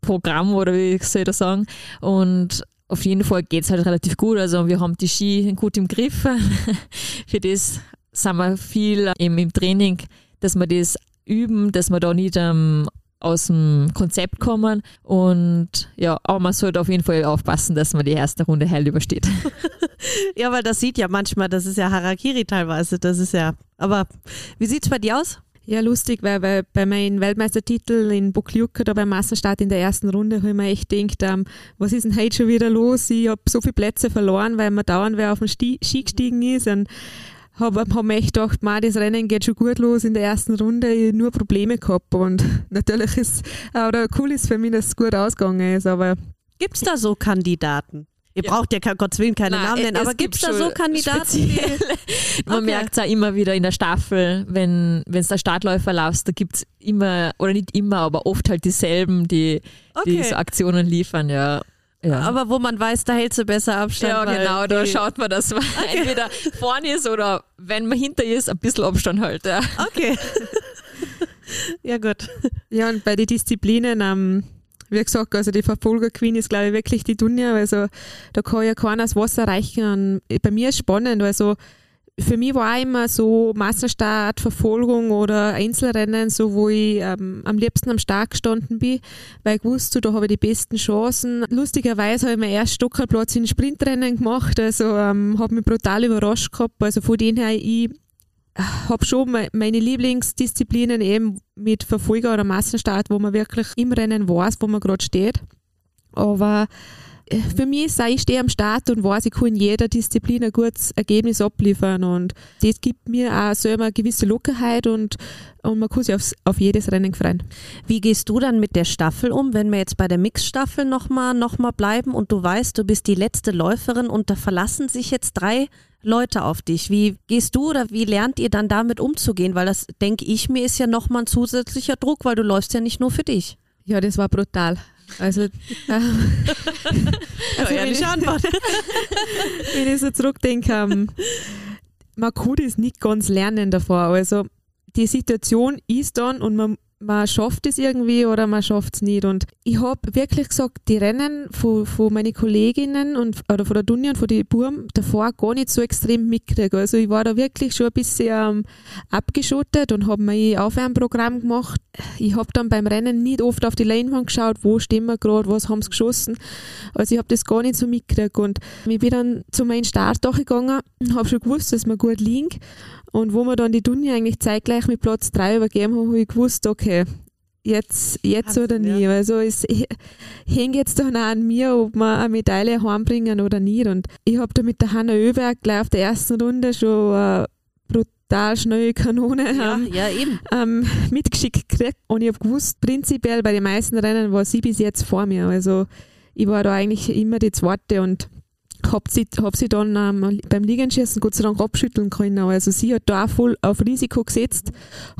S4: Programm oder wie soll ich das sagen. Und auf jeden Fall geht es halt relativ gut. Also wir haben die Ski gut im Griff. <laughs> Für das sind wir viel eben im Training, dass wir das üben, dass wir da nicht ähm, aus dem Konzept kommen. Und ja, aber man sollte auf jeden Fall aufpassen, dass man die erste Runde heil übersteht. <laughs>
S2: ja, weil das sieht ja manchmal, das ist ja Harakiri teilweise, das ist ja. Aber wie sieht es bei dir aus?
S3: Ja, lustig, weil, weil bei meinem Weltmeistertitel in Bokliuka, da beim Massenstart in der ersten Runde, habe ich mir echt gedacht, ähm, was ist denn heute schon wieder los? Ich habe so viele Plätze verloren, weil man dauernd wer auf den Ski gestiegen ist. Und habe hab mir echt gedacht, man, das Rennen geht schon gut los in der ersten Runde, ich nur Probleme gehabt. Und <laughs> natürlich ist oder cool ist für mich, dass es gut ausgegangen ist. Aber
S2: Gibt es da so Kandidaten? Ihr
S4: Ja.
S2: braucht ja kein Gottes Willen keine
S4: Nein,
S2: Namen nennen, aber gibt es da so Kandidaten? Die, <laughs>
S4: Man
S2: Okay.
S4: merkt es auch immer wieder in der Staffel, wenn es der Startläufer laufst, da gibt es immer, oder nicht immer, aber oft halt dieselben, die, die
S2: Okay.
S4: so Aktionen liefern, ja. ja.
S2: aber wo man weiß, da hältst du besser Abstand.
S4: ja, genau, da
S2: die-
S4: schaut man, dass man <laughs> entweder vorne ist oder wenn man hinter ist, ein bisschen Abstand halt. Ja.
S2: Okay. <laughs> ja, gut.
S3: Ja, und bei den Disziplinen, ähm, wie gesagt, also die Verfolger Queen ist, glaube ich, wirklich die Dunja. Also da kann ja keiner das Wasser reichen. Und bei mir ist spannend. Also für mich war immer so Massenstart, Verfolgung oder Einzelrennen, so wo ich ähm, am liebsten am Start gestanden bin, weil ich wusste, da habe ich die besten Chancen. Lustigerweise habe ich meinen ersten Stockerplatz in Sprintrennen gemacht, also ähm, habe mich brutal überrascht gehabt. Also von dem her, ich habe schon me- meine Lieblingsdisziplinen eben mit Verfolger oder Massenstart, wo man wirklich im Rennen weiß, wo man gerade steht. Aber für mich auch, ich stehe am Start und weiß, ich kann in jeder Disziplin ein gutes Ergebnis abliefern und das gibt mir auch selber eine gewisse Lockerheit und, und man kann sich aufs, auf jedes Rennen freuen.
S2: Wie gehst du dann mit der Staffel um, wenn wir jetzt bei der Mixstaffel nochmal noch mal bleiben und du weißt, du bist die letzte Läuferin und da verlassen sich jetzt drei Leute auf dich. Wie gehst du oder wie lernt ihr dann damit umzugehen? Weil das, denke ich mir, ist ja nochmal ein zusätzlicher Druck, weil du läufst ja nicht nur für dich.
S3: Ja, das war brutal. Also, ähm, <laughs> also wenn, ich,
S2: Antwort. <laughs>
S3: wenn ich so zurückdenke, ähm, man kann das nicht ganz lernen davor. Also die Situation ist dann und man, man schafft es irgendwie oder man schafft es nicht. Und ich habe wirklich gesagt, die Rennen von, von meinen Kolleginnen und, oder von der Dunja und von den Burm davor gar nicht so extrem mitgekriegt. Also ich war da wirklich schon ein bisschen ähm, abgeschottet und habe mir ein Aufwärmprogramm gemacht. Ich habe dann beim Rennen nicht oft auf die Leinwand geschaut, wo stehen wir gerade, was haben sie geschossen. Also ich habe das gar nicht so mitgekriegt. Und ich bin dann zu meinem Start gegangen und habe schon gewusst, dass wir gut liegen. Und wo wir dann die Dunja eigentlich zeitgleich mit Platz 3 übergeben haben, habe ich gewusst, okay, jetzt, jetzt oder nie.
S2: ja.
S3: Also es hängt jetzt dann auch an mir, ob wir eine Medaille heimbringen oder nicht. Und ich habe da mit der Hanna Oeberg gleich auf der ersten Runde schon eine brutal schnelle Kanone
S2: Ja,
S3: ähm,
S2: ja,
S3: ähm, mitgeschickt gekriegt. Und ich habe gewusst, prinzipiell bei den meisten Rennen war sie bis jetzt vor mir. Also ich war da eigentlich immer die zweite und habe sie, hab sie dann ähm, beim Liegenschießen Gott sei Dank abschütteln können. Also sie hat da auch voll auf Risiko gesetzt,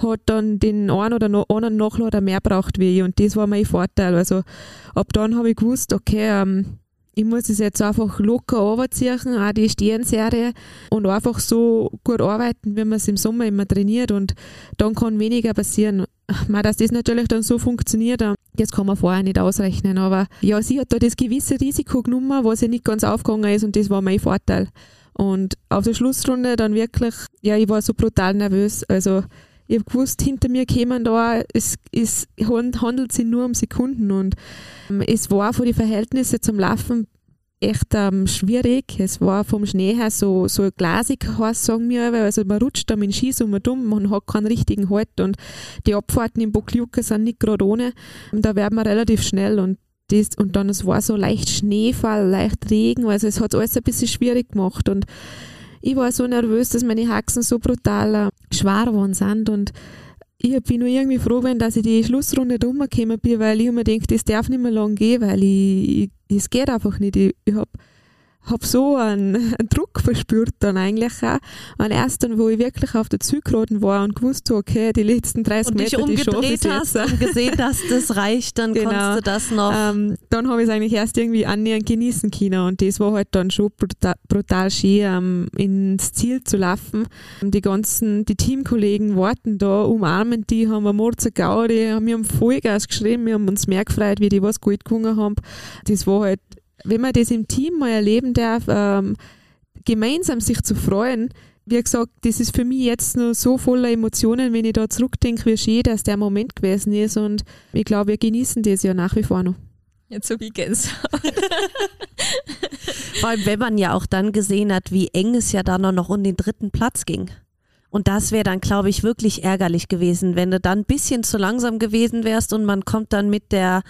S3: hat dann den einen oder anderen Nachlader mehr braucht wie ich und das war mein Vorteil. Also ab dann habe ich gewusst, okay, ähm, ich muss es jetzt einfach locker runterziehen, auch die Sternserie und einfach so gut arbeiten, wie man es im Sommer immer trainiert und dann kann weniger passieren. Mal, dass das natürlich dann so funktioniert, ähm, das kann man vorher nicht ausrechnen, aber ja, sie hat da das gewisse Risiko genommen, was ja nicht ganz aufgegangen ist und das war mein Vorteil. Und auf der Schlussrunde dann wirklich, ja, ich war so brutal nervös, also ich habe gewusst, hinter mir kämen da, es, es handelt sich nur um Sekunden und ähm, es war von den Verhältnissen zum Laufen echt ähm, schwierig. Es war vom Schnee her so, so glasig sagen wir, also man rutscht da mit dem Ski so mal dumm, man hat keinen richtigen Halt und die Abfahrten in Bokliuka sind nicht gerade ohne. Und da werden wir relativ schnell und das, und dann es war so leicht Schneefall, leicht Regen, also es hat alles ein bisschen schwierig gemacht und ich war so nervös, dass meine Haxen so brutal äh, schwer geworden sind und ich bin nur irgendwie froh, wenn dass ich die Schlussrunde rumgekommen bin, weil ich mir gedacht, das darf nicht mehr lang gehen, weil ich es geht einfach nicht. Ich, ich habe hab so einen, einen Druck verspürt dann eigentlich auch. Und erst dann, wo ich wirklich auf der Zielgeraden war und gewusst habe, okay, die letzten 30
S2: Und dich
S3: Meter, die schaffe ich
S2: umgedreht hast
S3: jetzt.
S2: und <laughs> gesehen hast, das reicht, dann
S3: Genau.
S2: konntest du das noch.
S3: Ähm, dann habe ich es eigentlich erst irgendwie annähernd genießen können und das war halt dann schon brutal, brutal schön, ähm, ins Ziel zu laufen. Die ganzen, die Teamkollegen warten da, umarmen die, haben eine Morze Gaudi, haben mir haben Vollgas geschrieben, wir haben uns mehr gefreut, wie die was gut gewonnen haben. Das war halt, wenn man das im Team mal erleben darf, ähm, gemeinsam sich zu freuen, wie gesagt, das ist für mich jetzt nur so voller Emotionen, wenn ich da zurückdenke, wie schön dass der Moment gewesen ist und ich glaube, wir genießen das ja nach wie vor noch.
S4: Jetzt so wie Gänsehaut.
S2: Vor allem, wenn man ja auch dann gesehen hat, wie eng es ja dann noch um den dritten Platz ging. Und das wäre dann, glaube ich, wirklich ärgerlich gewesen, wenn du dann ein bisschen zu langsam gewesen wärst und man kommt dann mit der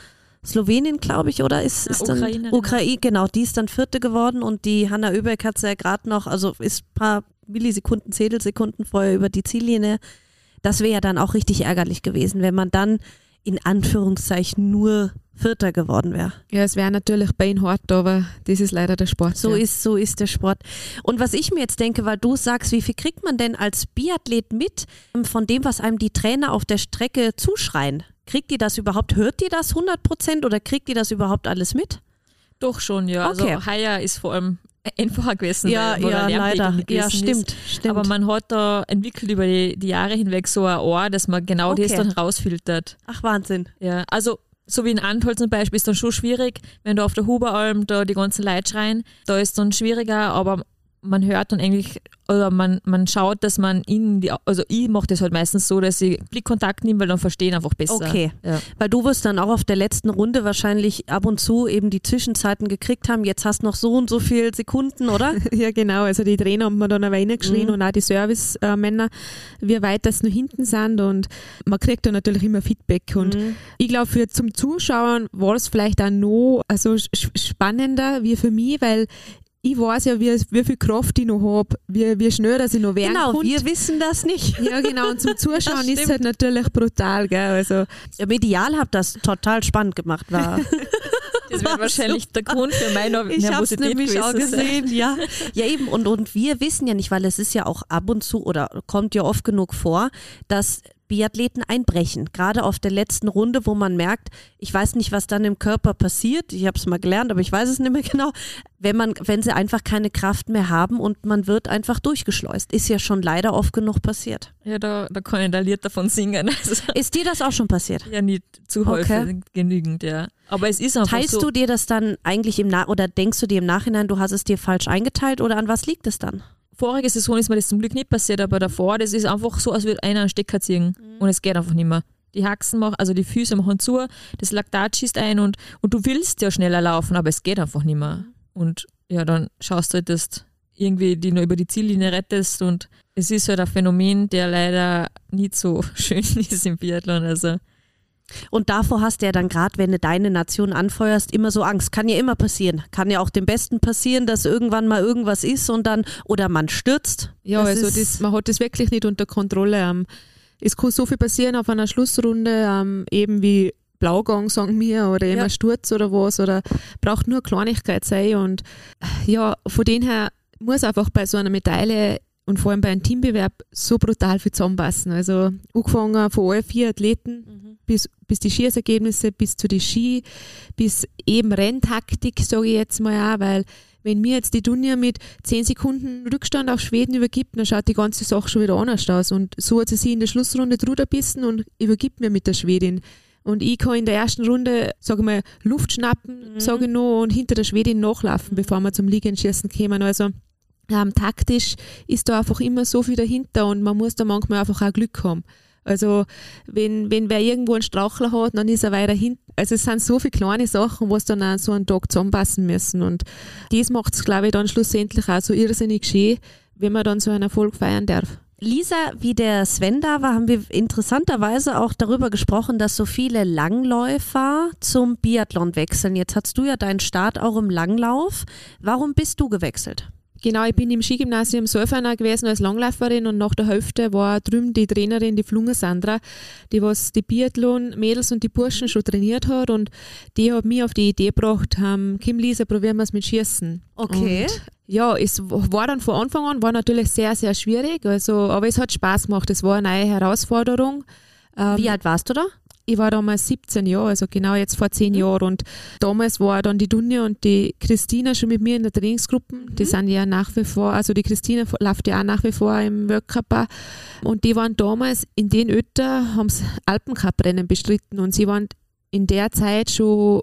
S2: Slowenien, glaube ich, oder ist, ist dann
S4: Ukraine,
S2: genau, die ist dann Vierte geworden und die Hanna Oeberg hat sie ja gerade noch, also ist ein paar Millisekunden, Zehntelsekunden vorher über die Ziellinie. Das wäre ja dann auch richtig ärgerlich gewesen, wenn man dann in Anführungszeichen nur Vierter geworden wäre.
S3: Ja, es wäre natürlich beinhart, aber das ist leider der Sport.
S2: So
S3: ja.
S2: ist, so ist der Sport. Und was ich mir jetzt denke, weil du sagst, wie viel kriegt man denn als Biathlet mit ähm, von dem, was einem die Trainer auf der Strecke zuschreien? Kriegt die das überhaupt, hört die das 100 Prozent oder kriegt die das überhaupt alles mit?
S4: Doch schon, ja.
S2: Okay.
S4: Also heuer ist vor allem <laughs> einfacher gewesen.
S2: ja,
S4: weil, weil
S2: ja,
S4: der
S2: leider. Ja, stimmt,
S4: Ist.
S2: stimmt.
S4: Aber man hat da entwickelt über die, die Jahre hinweg so ein Ohr, dass man genau das
S2: Okay.
S4: dann rausfiltert.
S2: Ach, Wahnsinn.
S4: Ja, also so wie in Antol zum Beispiel ist dann schon schwierig, wenn du auf der Huberalm da die ganzen Leute schreien, da ist dann schwieriger, aber man hört dann eigentlich, oder man, man schaut, dass man in die, also ich mache das halt meistens so, dass ich Blickkontakt nehme, weil dann verstehen einfach besser.
S2: Okay.
S4: Ja.
S2: Weil du wirst dann auch auf der letzten Runde wahrscheinlich ab und zu eben die Zwischenzeiten gekriegt haben. Jetzt hast noch so und so viele Sekunden, oder? <laughs>
S3: Ja, genau. Also die Trainer haben mir dann aber reingeschrien
S2: Mhm.
S3: und auch die Service-Männer, wie weit das noch hinten sind und man kriegt dann natürlich immer Feedback und
S2: Mhm.
S3: ich glaube, für zum Zuschauen war es vielleicht auch noch also spannender wie für mich, weil ich weiß ja, wie, wie viel Kraft ich noch habe, wie, wie schnell dass ich noch werden
S2: Genau,
S3: kann.
S2: wir wissen das nicht.
S3: Ja, genau. Und zum <laughs> Zuschauen ist es halt natürlich brutal, gell? Also,
S2: Ja, medial habt das total spannend gemacht. War. <laughs>
S4: Das wird wahrscheinlich der Grund für meine
S2: Ich habe es
S4: Nervosität
S2: nämlich auch
S4: sein.
S2: gesehen, ja. <laughs> Ja, eben. Und, und wir wissen ja nicht, weil es ist ja auch ab und zu oder kommt ja oft genug vor, dass Biathleten einbrechen. Gerade auf der letzten Runde, wo man merkt, ich weiß nicht, was dann im Körper passiert. Ich habe es mal gelernt, aber ich weiß es nicht mehr <laughs> genau. Wenn man, wenn sie einfach keine Kraft mehr haben und man wird einfach durchgeschleust. Ist ja schon leider oft genug passiert.
S4: Ja, da, da kann ich ein Lied davon singen. <laughs> Also,
S2: Ist dir das auch schon passiert?
S4: ja, nicht zu häufig genügend, ja. Aber es ist einfach
S2: Teilst
S4: so.
S2: du dir das dann eigentlich im Nach oder denkst du dir im Nachhinein, du hast es dir falsch eingeteilt oder an was liegt es dann?
S4: Vorige Saison ist mir das zum Glück nicht passiert, aber davor, das ist einfach so, als würde einer einen Stecker ziehen und es geht einfach nicht mehr. Die Haxen machen, also die Füße machen zu, das Laktat schießt ein und, und du willst ja schneller laufen, aber es geht einfach nicht mehr. Und ja, dann schaust du halt, dass du irgendwie die nur über die Ziellinie rettest und es ist halt ein Phänomen, der leider nicht so <laughs> schön ist im Biathlon. Also
S2: Und davor hast du ja dann gerade, wenn du deine Nation anfeuerst, immer so Angst. Kann ja immer passieren. Kann ja auch dem Besten passieren, dass irgendwann mal irgendwas ist und dann, oder man stürzt.
S3: ja,
S2: Das
S3: also das, man hat das wirklich nicht unter Kontrolle. Ähm, es kann so viel passieren auf einer Schlussrunde, ähm, eben wie Blaugang, sagen wir, oder eben
S2: Ja.
S3: ein Sturz oder was, oder braucht nur Kleinigkeit sein. Und ja, von dem her muss einfach bei so einer Medaille und vor allem bei einem Teambewerb so brutal viel zusammenpassen. Also angefangen von allen vier Athleten bis, bis die Schießergebnisse, bis zu die Ski, bis eben Renntaktik, sage ich jetzt mal auch, weil wenn mir jetzt die Dunja mit 10 Sekunden Rückstand auf Schweden übergibt, dann schaut die ganze Sache schon wieder anders aus. Und so hat sie sich in der Schlussrunde drüber bissen und übergibt mir mit der Schwedin. Und ich kann in der ersten Runde, sage ich mal, Luft schnappen,
S2: Mhm.
S3: sage ich noch, und hinter der Schwedin nachlaufen, bevor wir zum Liegenschießen kommen. Also ähm, taktisch ist da einfach immer so viel dahinter und man muss da manchmal einfach auch Glück haben. Also wenn, wenn wer irgendwo einen Strauchler hat, dann ist er weiter hinten. Also es sind so viele kleine Sachen, was dann an so einen Tag zusammenpassen müssen. Und das macht es, glaube ich, dann schlussendlich auch so irrsinnig schön, wenn man dann so einen Erfolg feiern darf.
S2: Lisa, wie der Sven da war, haben wir interessanterweise auch darüber gesprochen, dass so viele Langläufer zum Biathlon wechseln. Jetzt hast du ja deinen Start auch im Langlauf. Warum bist du gewechselt?
S3: Genau, ich bin im Skigymnasium Solferner gewesen als Langläuferin und nach der Hälfte war drüben die Trainerin, die Flunge Sandra, die was die Biathlon-Mädels und die Burschen schon trainiert hat und die hat mich auf die Idee gebracht, ähm, Kim Lisa, probieren wir es mit Schießen.
S2: Okay.
S3: Und ja, es war dann von Anfang an war natürlich sehr, sehr schwierig, also, aber es hat Spaß gemacht, es war eine neue Herausforderung. Ähm,
S2: Wie alt warst du da?
S3: Ich war damals 17 Jahre, also genau jetzt vor zehn Jahren. Und damals war dann die Dunja und die Christina schon mit mir in der Trainingsgruppe. Die sind ja nach wie vor, also die Christina läuft ja auch nach wie vor im Weltcup. Und die waren damals in den Ötter, haben sie Alpencup-Rennen bestritten und sie waren in der Zeit schon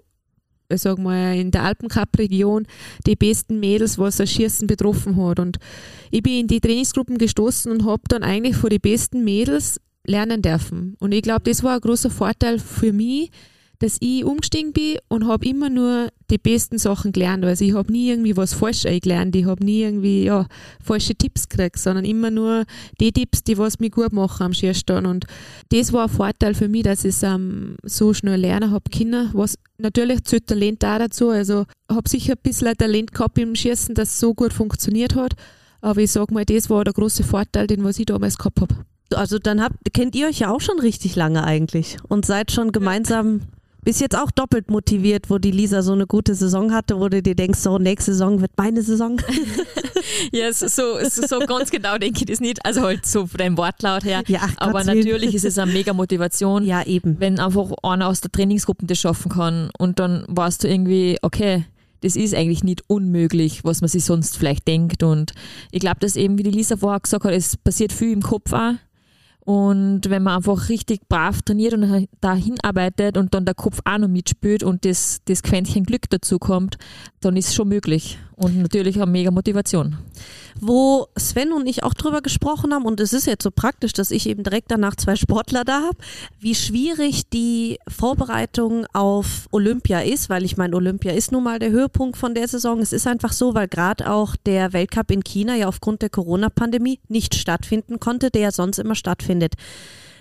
S3: ich sag mal, in der Alpencup-Region die besten Mädels, was das Schießen betroffen hat. Und ich bin in die Trainingsgruppen gestoßen und habe dann eigentlich von den besten Mädels lernen dürfen. Und ich glaube, das war ein großer Vorteil für mich, dass ich umgestiegen bin und habe immer nur die besten Sachen gelernt. Also ich habe nie irgendwie was falsch gelernt, ich habe nie irgendwie ja, falsche Tipps gekriegt, sondern immer nur die Tipps, die was mich gut machen am Schierstein. Und das war ein Vorteil für mich, dass ich es ähm, so schnell lernen habe können. Was natürlich zählt Talent auch dazu. Also habe sicher ein bisschen Talent gehabt im Schießen, dass es so gut funktioniert hat. Aber ich sage mal, das war der große Vorteil, den was ich damals gehabt habe.
S2: Also dann habt, kennt ihr euch ja auch schon richtig lange eigentlich und seid schon gemeinsam bis jetzt auch doppelt motiviert, wo die Lisa so eine gute Saison hatte, wo du dir denkst, so nächste Saison wird meine Saison. <laughs>
S4: ja, so, so, so ganz genau denke ich das nicht. Also halt so von deinem Wortlaut her.
S2: Ja, ach,
S4: Aber natürlich ist es eine mega Motivation,
S2: ja, eben.
S4: wenn einfach einer aus der Trainingsgruppe das schaffen kann und dann warst du irgendwie, okay, das ist eigentlich nicht unmöglich, was man sich sonst vielleicht denkt. Und ich glaube, dass eben, wie die Lisa vorher gesagt hat, es passiert viel im Kopf auch. Und wenn man einfach richtig brav trainiert und da hinarbeitet und dann der Kopf auch noch mitspielt und das, das Quäntchen Glück dazu kommt, dann ist es schon möglich. Und natürlich eine mega Motivation.
S2: Wo Sven und ich auch drüber gesprochen haben, und es ist jetzt so praktisch, dass ich eben direkt danach zwei Sportler da habe, wie schwierig die Vorbereitung auf Olympia ist, weil ich meine, Olympia ist nun mal der Höhepunkt von der Saison. Es ist einfach so, weil gerade auch der Weltcup in China ja aufgrund der Corona-Pandemie nicht stattfinden konnte, der ja sonst immer stattfindet.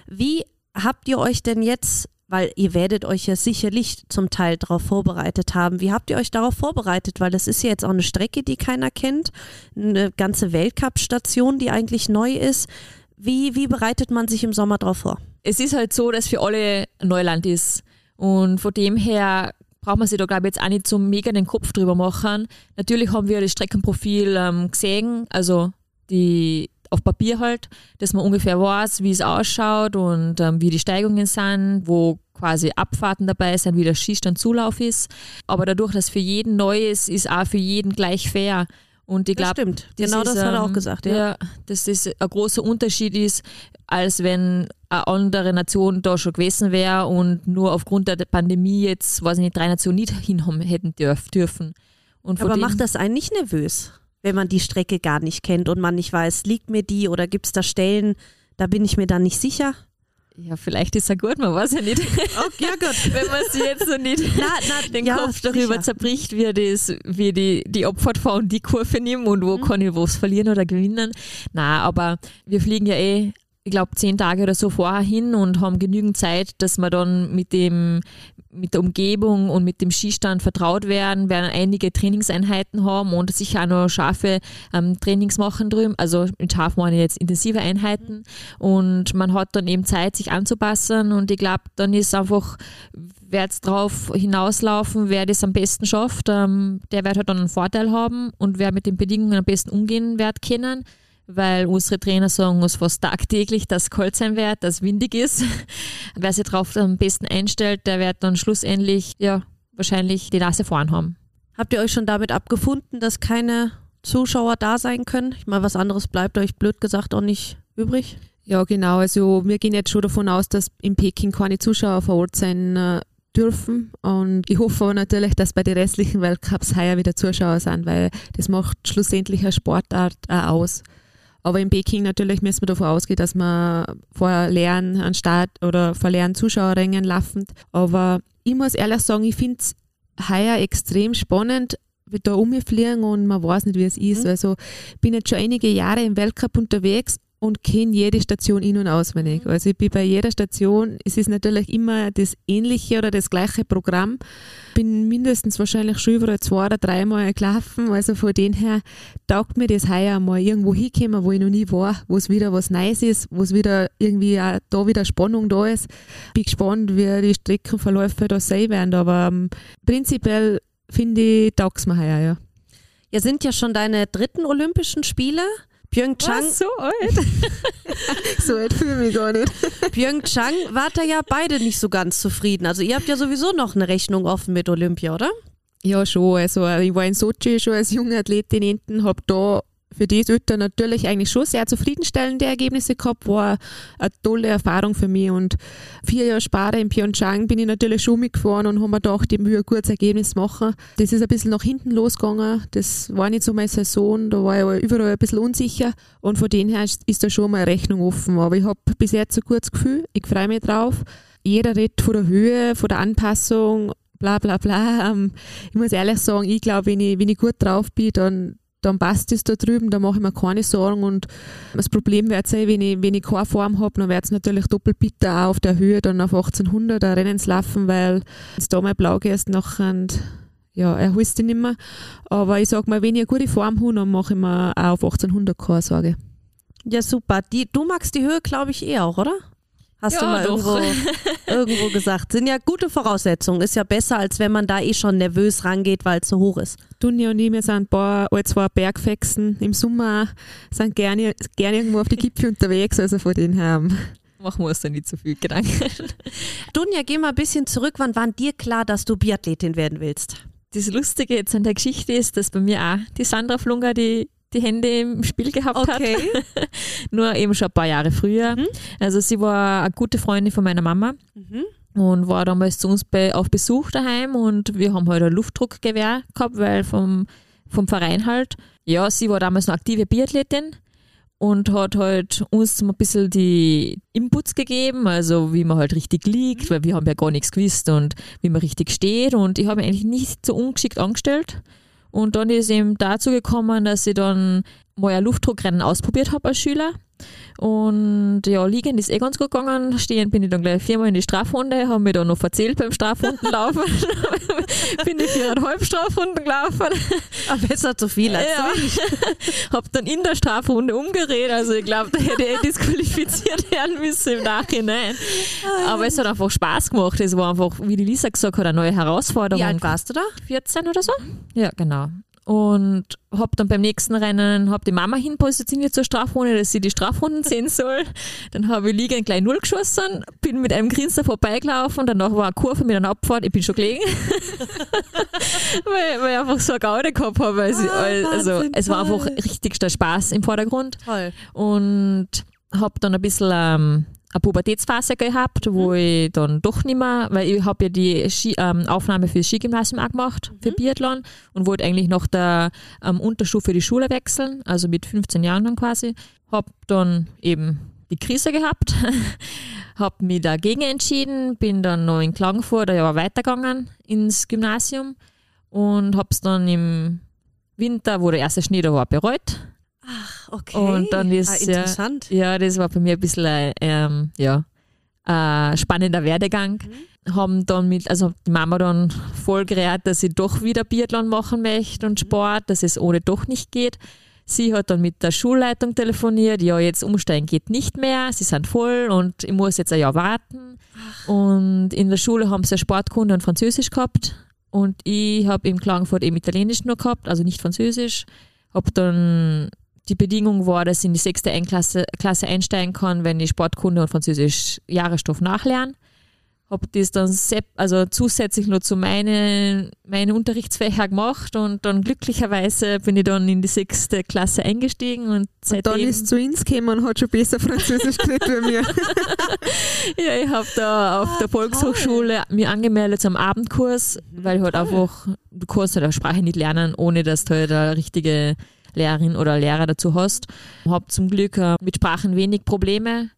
S2: Wie habt ihr euch denn jetzt weil ihr werdet euch ja sicherlich zum Teil darauf vorbereitet haben. Wie habt ihr euch darauf vorbereitet? Weil das ist ja jetzt auch eine Strecke, die keiner kennt, eine ganze Weltcup-Station, die eigentlich neu ist. Wie, wie bereitet man sich im Sommer darauf vor?
S4: Es ist halt so, dass für alle Neuland ist. Und von dem her braucht man sich da, glaube ich, jetzt auch nicht so mega den Kopf drüber machen. Natürlich haben wir das Streckenprofil ähm, gesehen, also die auf Papier halt, dass man ungefähr weiß, wie es ausschaut und ähm, wie die Steigungen sind, wo quasi Abfahrten dabei sind, wie der Skistand Zulauf ist. Aber dadurch, dass für jeden neu ist, ist auch für jeden gleich fair. Und ich glaube,
S2: stimmt. Genau das, ist, hat er auch ähm, gesagt. Ja. ja,
S4: dass das ein großer Unterschied ist, als wenn eine andere Nation da schon gewesen wäre und nur aufgrund der Pandemie jetzt, weiß ich nicht, drei Nationen nicht <laughs> hinhaben hätten dürfen.
S2: Und Aber macht das einen nicht nervös? Wenn man die Strecke gar nicht kennt und man nicht weiß, liegt mir die oder gibt es da Stellen, da bin ich mir dann nicht sicher.
S4: Ja, vielleicht ist er gut, man weiß ja nicht.
S2: Okay, ja gut. <laughs>
S4: Wenn man sich jetzt so nicht na, na, den ja, Kopf darüber sicher. zerbricht, wie, das, wie die, die Abfahrt fahren, die Kurve nehmen und wo mhm. kann ich was verlieren oder gewinnen. Na, aber wir fliegen ja eh ich glaube, zehn Tage oder so vorher hin und haben genügend Zeit, dass wir dann mit dem, mit der Umgebung und mit dem Skistand vertraut werden, werden einige Trainingseinheiten haben und sicher auch noch scharfe ähm, Trainings machen drüben. Also mit scharf meine ich jetzt intensive Einheiten und man hat dann eben Zeit, sich anzupassen und ich glaube, dann ist einfach, wer jetzt drauf hinauslaufen, wer das am besten schafft, ähm, der wird halt dann einen Vorteil haben und wer mit den Bedingungen am besten umgehen wird können weil unsere Trainer sagen uns fast tagtäglich, dass es kalt sein wird, dass es windig ist. <laughs> Wer sich darauf am besten einstellt, der wird dann schlussendlich ja, wahrscheinlich die Nase vorn haben.
S2: Habt ihr euch schon damit abgefunden, dass keine Zuschauer da sein können? Ich meine, was anderes bleibt euch blöd gesagt auch nicht übrig?
S3: Ja, genau. Also wir gehen jetzt schon davon aus, dass in Peking keine Zuschauer vor Ort sein äh, dürfen. Und ich hoffe natürlich, dass bei den restlichen Weltcups heuer wieder Zuschauer sind, weil das macht schlussendlich eine Sportart auch aus. Aber in Peking natürlich müssen wir davon ausgehen, dass wir vor leeren an Start oder vor leeren Zuschauerrängen laufen. Aber ich muss ehrlich sagen, ich finde es heuer extrem spannend, wie da umfliegen und man weiß nicht, wie es ist. Mhm. Also bin jetzt schon einige Jahre im Weltcup unterwegs und kenne jede Station in- und auswendig. Mhm. Also ich bin bei jeder Station, es ist natürlich immer das ähnliche oder das gleiche Programm. Bin mindestens wahrscheinlich schon über zwei oder dreimal gelaufen. Also von dem her taugt mir das heuer mal irgendwo hinkommen, wo ich noch nie war, wo es wieder was Neues ist, wo es wieder irgendwie auch da wieder Spannung da ist. Bin gespannt, wie die Streckenverläufe da sein werden. Aber ähm, prinzipiell finde ich, taugt es mir heuer, ja.
S2: Ja, sind ja schon deine dritten Olympischen Spiele. Pyeongchang.
S3: Was, so alt? <laughs> so alt fühle ich mich gar nicht.
S2: Pyeongchang wart ihr ja beide nicht so ganz zufrieden. Also ihr habt ja sowieso noch eine Rechnung offen mit Olympia, oder?
S3: Ja, schon. Also ich war in Sochi schon als junge Athletin hinten, habe da für die Eltern natürlich eigentlich schon sehr zufriedenstellende Ergebnisse gehabt, war eine tolle Erfahrung für mich und vier Jahre später in Pyeongchang bin ich natürlich schon mitgefahren und habe mir gedacht, ich will ein gutes Ergebnis machen. Das ist ein bisschen nach hinten losgegangen, das war nicht so meine Saison, da war ich überall ein bisschen unsicher und von dem her ist da schon mal Rechnung offen, aber ich habe bis jetzt ein gutes Gefühl, ich freue mich drauf. jeder redet von der Höhe, von der Anpassung, bla bla bla. Ähm, ich muss ehrlich sagen, ich glaube, wenn ich, wenn ich gut drauf bin, dann, dann passt es da drüben, da mache ich mir keine Sorgen und das Problem wird sein, wenn ich, wenn ich keine Form habe, dann wird es natürlich doppelt bitter auch auf der Höhe dann auf 1800 ein Rennen zu laufen, weil du da mal blau gehst, nachher ja, er holst dich nicht mehr. Aber ich sag mal, wenn ich eine gute Form habe, dann mache ich mir auch auf 1800 keine Sorge.
S2: Ja, super. Die, du magst die Höhe, glaube ich, eh auch, oder? Hast
S4: Ja,
S2: du mal irgendwo, <laughs> irgendwo gesagt. Sind ja gute Voraussetzungen. Ist ja besser, als wenn man da eh schon nervös rangeht, weil es so hoch ist.
S3: Dunja und ich, wir sind ein paar, alle zwei Bergfexen im Sommer, auch, sind gerne, gerne irgendwo auf die Gipfel unterwegs, also von denen her.
S4: Machen wir uns da nicht so viel Gedanken. <laughs>
S2: Dunja, geh mal ein bisschen zurück. Wann war dir klar, dass du Biathletin werden willst?
S4: Das Lustige jetzt an der Geschichte ist, dass bei mir auch die Sandra Flunger die, die Hände im Spiel gehabt hat. <laughs> Nur eben schon ein paar Jahre früher.
S2: Mhm.
S4: Also sie war eine gute Freundin von meiner Mama
S2: Mhm.
S4: Und war damals zu uns bei, auf Besuch daheim und wir haben halt ein Luftdruckgewehr gehabt, weil vom, vom Verein halt. Ja, sie war damals noch aktive Biathletin und hat halt uns ein bisschen die Inputs gegeben, also wie man halt richtig liegt, weil wir haben ja gar nichts gewusst und wie man richtig steht und ich habe mich eigentlich nicht so ungeschickt angestellt. Und dann ist eben dazu gekommen, dass ich dann mal ein Luftdruckrennen ausprobiert habe als Schüler. Und ja, liegend ist eh ganz gut gegangen. Stehend bin ich dann gleich viermal in die Strafrunde, habe mich dann noch verzählt beim Strafrundenlaufen. <laughs> bin ich viereinhalb Strafrunden gelaufen.
S2: Aber besser zu viel als
S4: Ja. <laughs> Hab dann in der Strafrunde umgedreht. Also ich glaube, da hätte ich disqualifiziert <laughs> werden müssen im Nachhinein. Aber es hat einfach Spaß gemacht. Es war einfach, wie die Lisa gesagt hat, eine neue Herausforderung.
S2: Wie alt warst du da?
S4: 14 oder so? Ja, genau. Und hab dann beim nächsten Rennen hab die Mama hinpositioniert zur Strafrunde, dass sie die Strafrunden sehen <laughs> soll. Dann habe ich liegend gleich null geschossen, bin mit einem Grinser vorbeigelaufen, danach war eine Kurve mit einer Abfahrt, ich bin schon gelegen. <laughs> weil, weil ich einfach so eine Gaude gehabt habe. Also,
S2: Ah,
S4: also es war einfach richtigster Spaß im Vordergrund
S2: Toll.
S4: und habe dann ein bisschen ähm, eine Pubertätsphase gehabt, wo ich dann doch nicht mehr, weil ich habe ja die Ski, ähm, Aufnahme für das Skigymnasium auch gemacht, für Biathlon und wollte eigentlich nach der ähm, Unterstufe die Schule wechseln, also mit 15 Jahren dann quasi. Habe dann eben die Krise gehabt, <laughs> habe mich dagegen entschieden, bin dann noch in Klagenfurt ein Jahr weitergegangen ins Gymnasium und habe es dann im Winter, wo der erste Schnee da war, bereut.
S2: Okay.
S4: Und dann ist
S2: ah,
S4: ja-
S2: interessant.
S4: Ja, das war bei mir ein bisschen ein ähm, ja, ein spannender Werdegang. Haben dann mit, also die Mama dann voll gerät, dass ich doch wieder Biathlon machen möchte und Sport, dass es ohne doch nicht geht. Sie hat dann mit der Schulleitung telefoniert, ja, jetzt umsteigen geht nicht mehr, sie sind voll und ich muss jetzt ein Jahr warten. Und in der Schule haben sie ja Sportkunde und Französisch gehabt und ich habe in Klagenfurt eben Italienisch nur gehabt, also nicht Französisch. Habe dann die Bedingung war, dass ich in die sechste Klasse, Klasse einsteigen kann, wenn ich Sportkunde und Französisch Jahresstoff nachlerne. Habe das dann also zusätzlich noch zu meinen, meinen Unterrichtsfächern gemacht und dann glücklicherweise bin ich dann in die sechste Klasse eingestiegen und
S3: Und
S4: seitdem
S3: dann ist zu uns gekommen und hat schon besser Französisch geredet wie mir. <laughs>
S4: Ja, ich habe da auf der Volkshochschule mir angemeldet zum Abendkurs, weil ich halt einfach, du kannst halt eine Sprache nicht lernen, ohne dass du halt eine richtige Lehrerin oder Lehrer dazu hast. Habe zum Glück äh, mit Sprachen wenig Probleme,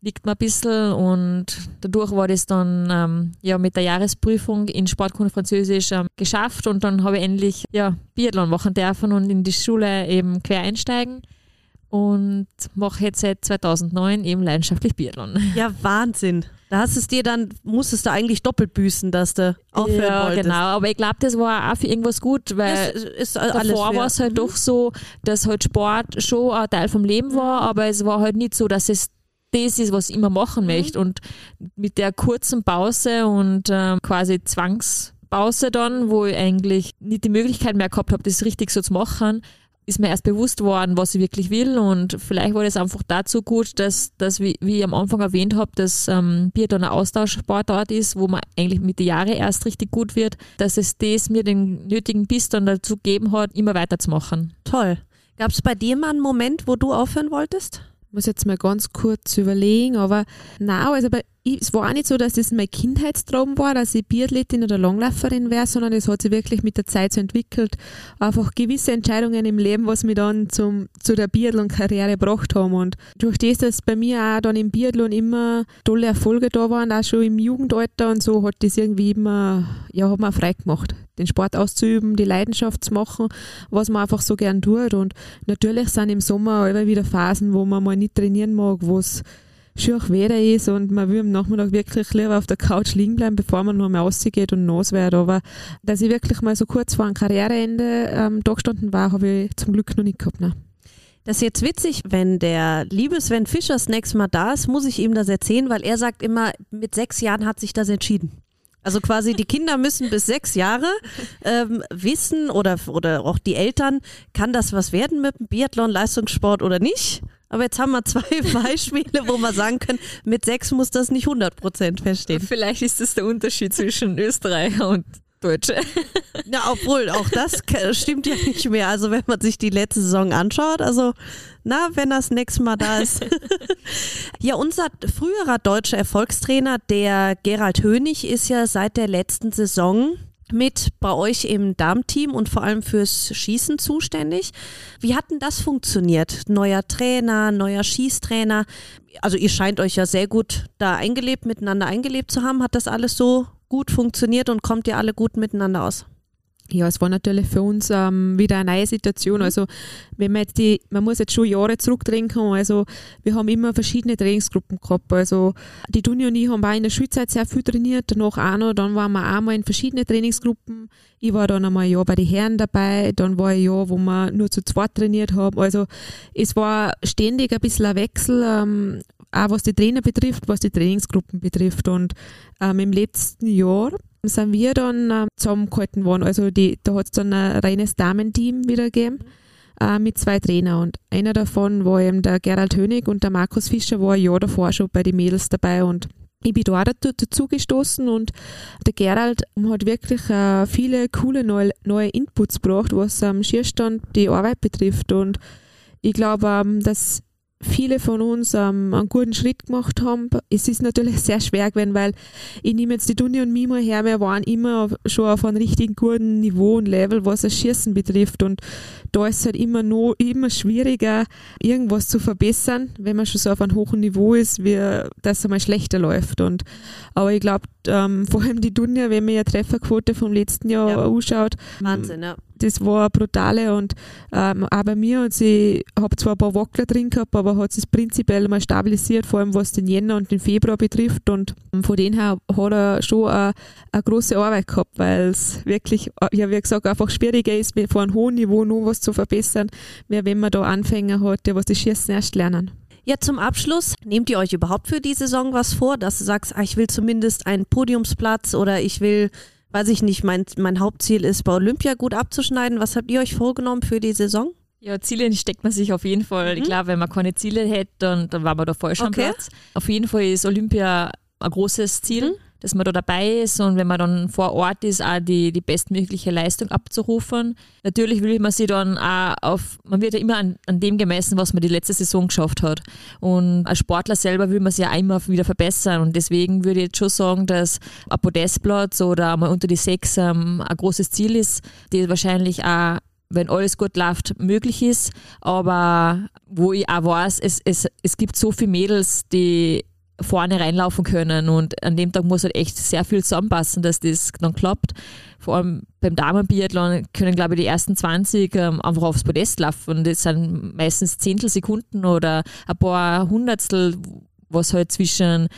S4: liegt mir ein bisschen. Und dadurch war das dann ähm, ja mit der Jahresprüfung in Sportkunde Französisch ähm, geschafft. Und dann habe ich endlich ja, Biathlon machen dürfen und in die Schule eben quer einsteigen und mache jetzt seit 2009 eben leidenschaftlich Biathlon. <laughs>
S2: Ja, Wahnsinn. Da hast es dir dann, musstest du eigentlich doppelt büßen, dass du aufhören
S4: ja,
S2: wolltest.
S4: genau. Aber ich glaube, das war auch für irgendwas gut, weil
S2: Das ist
S4: davor war es halt doch so, dass halt Sport schon ein Teil vom Leben war, aber es war halt nicht so, dass es das ist, was ich immer machen möchte. Und mit der kurzen Pause und ähm, quasi Zwangspause dann, wo ich eigentlich nicht die Möglichkeit mehr gehabt habe, das richtig so zu machen, ist mir erst bewusst worden, was ich wirklich will und vielleicht war das einfach dazu gut, dass, dass wie, wie ich am Anfang erwähnt habe, dass ähm, Biathlon ein Austauschsportart ist, wo man eigentlich mit den Jahren erst richtig gut wird, dass es das mir den nötigen Biss dann dazu gegeben hat, immer weiterzumachen.
S2: Toll. Gab es bei dir mal einen Moment, wo du aufhören wolltest?
S3: muss jetzt mal ganz kurz überlegen, aber na, also bei, ich, es war auch nicht so, dass das mein Kindheitstraum war, dass ich Biathletin oder Langläuferin wäre, sondern es hat sich wirklich mit der Zeit so entwickelt. Einfach gewisse Entscheidungen im Leben, was mich dann zum, zu der Biathlon-Karriere gebracht haben. Und durch das, dass bei mir auch dann im Biathlon immer tolle Erfolge da waren, auch schon im Jugendalter und so, hat das irgendwie immer, ja, hat mir frei gemacht den Sport auszuüben, die Leidenschaft zu machen, was man einfach so gern tut. Und natürlich sind im Sommer immer wieder Phasen, wo man mal nicht trainieren mag, wo es schön Wetter ist und man will am Nachmittag wirklich lieber auf der Couch liegen bleiben, bevor man nur mal rausgeht und nass wird. Aber dass ich wirklich mal so kurz vor einem Karriereende ähm, da gestanden war, habe ich zum Glück noch nicht gehabt. Ne.
S2: Das ist jetzt witzig, wenn der liebe Sven Fischer nächste Mal da ist, muss ich ihm das erzählen, weil er sagt immer, mit sechs Jahren hat sich das entschieden. Also quasi die Kinder müssen bis sechs Jahre ähm, wissen oder, oder auch die Eltern, kann das was werden mit dem Biathlon, Leistungssport oder nicht? Aber jetzt haben wir zwei <laughs> Beispiele, wo wir sagen können, mit sechs muss das nicht 100 Prozent verstehen.
S4: Vielleicht ist das der Unterschied zwischen Österreicher und Deutsche. <laughs>
S2: Ja, obwohl, auch das stimmt ja nicht mehr. Also wenn man sich die letzte Saison anschaut, also na, wenn das nächste Mal da ist. <laughs> ja, unser früherer deutscher Erfolgstrainer, der Gerald Hönig, ist ja seit der letzten Saison mit bei euch im Darmteam und vor allem fürs Schießen zuständig. Wie hat denn das funktioniert? Neuer Trainer, neuer Schießtrainer. Also ihr scheint euch ja sehr gut da eingelebt, miteinander eingelebt zu haben. Hat das alles so gut funktioniert und kommt ihr alle gut miteinander aus?
S3: Ja, es war natürlich für uns ähm, wieder eine neue Situation. Mhm. Also, wenn man jetzt die, man muss jetzt schon Jahre zurückdenken. Also, wir haben immer verschiedene Trainingsgruppen gehabt. Also, die Tuni und ich haben auch in der Schulzeit sehr viel trainiert, danach auch noch. Dann waren wir auch mal in verschiedene Trainingsgruppen. Ich war dann einmal ein Jahr bei den Herren dabei. Dann war ein Jahr, wo wir nur zu zweit trainiert haben. Also, es war ständig ein bisschen ein Wechsel, ähm, auch was die Trainer betrifft, was die Trainingsgruppen betrifft. Und ähm, im letzten Jahr sind wir dann äh, zusammengehalten worden. Also die, da hat es dann ein reines Damenteam wieder gegeben äh, mit zwei Trainern. Und einer davon war eben der Gerald Hönig und der Markus Fischer war ein Jahr davor schon bei den Mädels dabei und ich bin da dazu gestoßen und der Gerald hat wirklich äh, viele coole neue, neue Inputs gebracht, was am Schierstand die Arbeit betrifft. Und ich glaube, ähm, dass viele von uns ähm, einen guten Schritt gemacht haben. Es ist natürlich sehr schwer gewesen, weil ich nehme jetzt die Tuni und Mimo her, wir waren immer schon auf einem richtig guten Niveau und Level, was das Schießen betrifft. Und da ist es halt immer noch immer schwieriger, irgendwas zu verbessern, wenn man schon so auf einem hohen Niveau ist, wie dass es einmal schlechter läuft. Und, aber ich glaube, ähm, vor allem die Dunja, wenn man ja Trefferquote vom letzten Jahr ja. anschaut,
S2: Wahnsinn, ja
S3: das war brutale und ähm, auch bei mir und sie habe zwar ein paar Wackler drin gehabt, aber hat es prinzipiell mal stabilisiert, vor allem was den Jänner und den Februar betrifft und von dem her hat er schon eine, eine große Arbeit gehabt, weil es wirklich, ja wie gesagt, einfach schwieriger ist, vor einem hohen Niveau nur was zu verbessern, wie wenn man da Anfänger hat, die was das Schießen erst lernen.
S2: Ja, zum Abschluss, nehmt ihr euch überhaupt für die Saison was vor, dass du sagst, ah, ich will zumindest einen Podiumsplatz oder ich will weiß ich nicht, mein, mein Hauptziel ist, bei Olympia gut abzuschneiden. Was habt ihr euch vorgenommen für die Saison?
S4: Ja, Ziele steckt man sich auf jeden Fall. Mhm. Glaube, wenn man keine Ziele hätte, dann, dann war man da voll schon okay. Platz. Auf jeden Fall ist Olympia ein großes Ziel. Mhm dass man da dabei ist und wenn man dann vor Ort ist, auch die, die bestmögliche Leistung abzurufen. Natürlich will man sich dann auch auf, man wird ja immer an, an dem gemessen, was man die letzte Saison geschafft hat. Und als Sportler selber will man sich ja immer wieder verbessern und deswegen würde ich jetzt schon sagen, dass ein Podestplatz oder mal unter die sechs ähm, ein großes Ziel ist, die wahrscheinlich auch wenn alles gut läuft, möglich ist. Aber wo ich auch weiß, es, es, es gibt so viele Mädels, die vorne reinlaufen können. Und an dem Tag muss halt echt sehr viel zusammenpassen, dass das dann klappt. Vor allem beim Damenbiathlon können, glaube ich, die ersten 20 ähm, einfach aufs Podest laufen. Das sind meistens Zehntelsekunden oder ein paar Hundertstel, was halt zwischen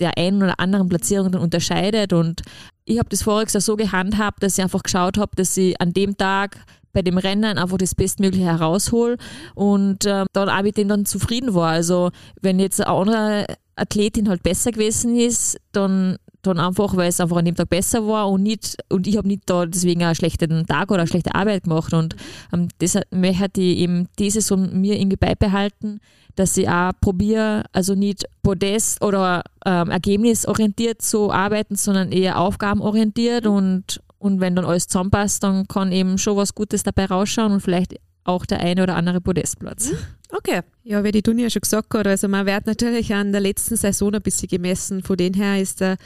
S4: der einen oder anderen Platzierung dann unterscheidet. Und ich habe das voriges so gehandhabt, dass ich einfach geschaut habe, dass ich an dem Tag bei dem Rennen einfach das Bestmögliche heraushole und äh, dann auch mit dem dann zufrieden war. Also wenn jetzt andere Athletin halt besser gewesen ist, dann, dann einfach, weil es einfach an dem Tag besser war und nicht, und ich habe nicht da deswegen einen schlechten Tag oder eine schlechte Arbeit gemacht. Und ähm, deshalb möchte ich eben diese so mir irgendwie beibehalten, dass ich auch probiere, also nicht Podest oder ähm, ergebnisorientiert zu arbeiten, sondern eher aufgabenorientiert und, und wenn dann alles zusammenpasst, dann kann eben schon was Gutes dabei rausschauen und vielleicht auch der eine oder andere Podestplatz.
S2: Okay.
S3: Ja, wie die Dunja schon gesagt hat, also man wird natürlich an der letzten Saison ein bisschen gemessen. Von dem her ist der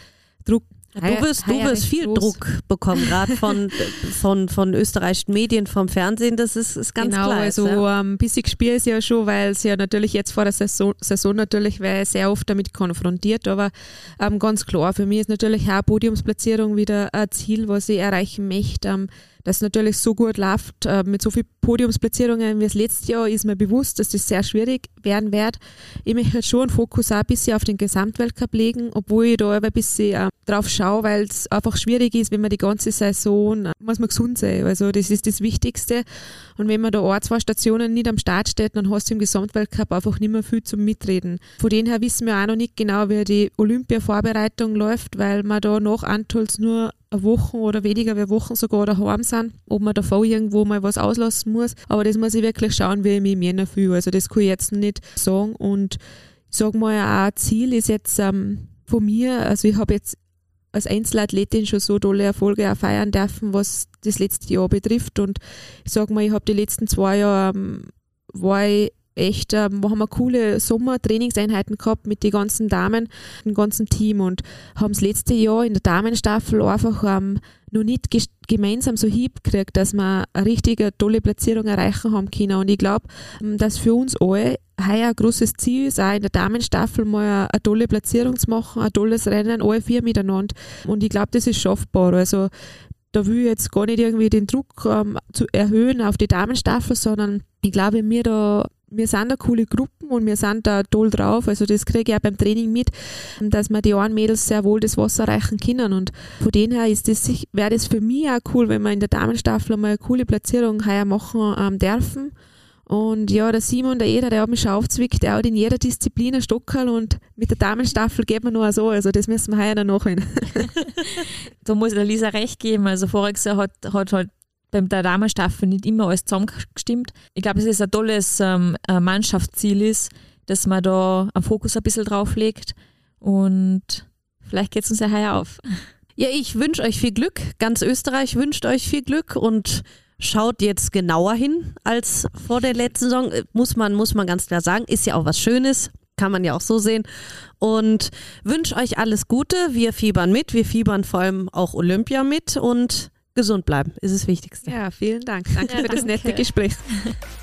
S3: Druck
S2: Du wirst, du wirst viel groß. Druck bekommen, gerade von, <laughs> von, von österreichischen Medien, vom Fernsehen, das ist, ist ganz
S3: genau,
S2: klar.
S3: also ja. ein bisschen gespielt ist ja schon, weil sie ja natürlich jetzt vor der Saison, Saison natürlich wäre sehr oft damit konfrontiert, aber ähm, ganz klar, für mich ist natürlich auch Podiumsplatzierung wieder ein Ziel, was ich erreichen möchte. Ähm, das natürlich so gut läuft, äh, mit so vielen Podiumsplatzierungen wie das letzte Jahr, ist mir bewusst, dass das sehr schwierig werden wird. Ich möchte halt schon einen Fokus auch ein bisschen auf den Gesamtweltcup legen, obwohl ich da ein bisschen äh, drauf schaue, weil es einfach schwierig ist, wenn man die ganze Saison, äh, muss man gesund sein. Also das ist das Wichtigste. Und wenn man da ein, zwei Stationen nicht am Start steht, dann hast du im Gesamtweltcup einfach nicht mehr viel zum Mitreden. Von dem her wissen wir auch noch nicht genau, wie die Olympia-Vorbereitung läuft, weil man da nach Antolz nur eine Woche oder weniger wie Wochen sogar daheim sind, ob man davor irgendwo mal was auslassen muss. Aber das muss ich wirklich schauen, wie ich mich im Jänner fühle. Also das kann ich jetzt nicht sagen. Und sage mal, auch Ziel ist jetzt ähm, von mir, also ich habe jetzt als Einzelathletin schon so tolle Erfolge auch feiern dürfen, was das letzte Jahr betrifft. Und ich sage mal, ich habe die letzten zwei Jahre ähm, war ich echt, äh, wir haben wir coole Sommertrainingseinheiten gehabt mit den ganzen Damen, dem ganzen Team und haben das letzte Jahr in der Damenstaffel einfach ähm, noch nicht gemeinsam so hingekriegt, dass wir eine richtige tolle Platzierung erreichen haben können. Und ich glaube, ähm, dass für uns alle heuer ein großes Ziel ist, auch in der Damenstaffel mal eine, eine tolle Platzierung zu machen, ein tolles Rennen, alle vier miteinander. Und ich glaube, das ist schaffbar. Also da will ich jetzt gar nicht irgendwie den Druck ähm, zu erhöhen auf die Damenstaffel, sondern ich glaube, wir da wir sind da coole Gruppen und wir sind da toll drauf. Also das kriege ich auch beim Training mit, dass wir die einen Mädels sehr wohl das Wasser reichen können. Und von dem her wäre das für mich auch cool, wenn wir in der Damenstaffel mal eine coole Platzierung heuer machen ähm, dürfen. Und ja, der Simon, der Eder, der hat mich schon aufgezwickt, der hat in jeder Disziplin ein Stockerl und mit der Damenstaffel geht man nur so, also das müssen wir heuer noch nachholen. <laughs>
S4: da muss der Lisa recht geben, also voriges Jahr hat, hat halt beim der Damenstaffel nicht immer alles zusammengestimmt. Ich glaube, es ein tolles ähm, Mannschaftsziel ist, dass man da einen Fokus ein bisschen drauf legt und vielleicht geht es uns ja heuer auf.
S2: Ja, ich wünsche euch viel Glück. Ganz Österreich wünscht euch viel Glück und schaut jetzt genauer hin als vor der letzten Saison. Muss man, muss man ganz klar sagen. Ist ja auch was Schönes. Kann man ja auch so sehen. Und wünsche euch alles Gute. Wir fiebern mit. Wir fiebern vor allem auch Olympia mit und gesund bleiben ist das Wichtigste.
S3: Ja, vielen Dank. Danke ja, <laughs> für das danke. nette Gespräch. <laughs>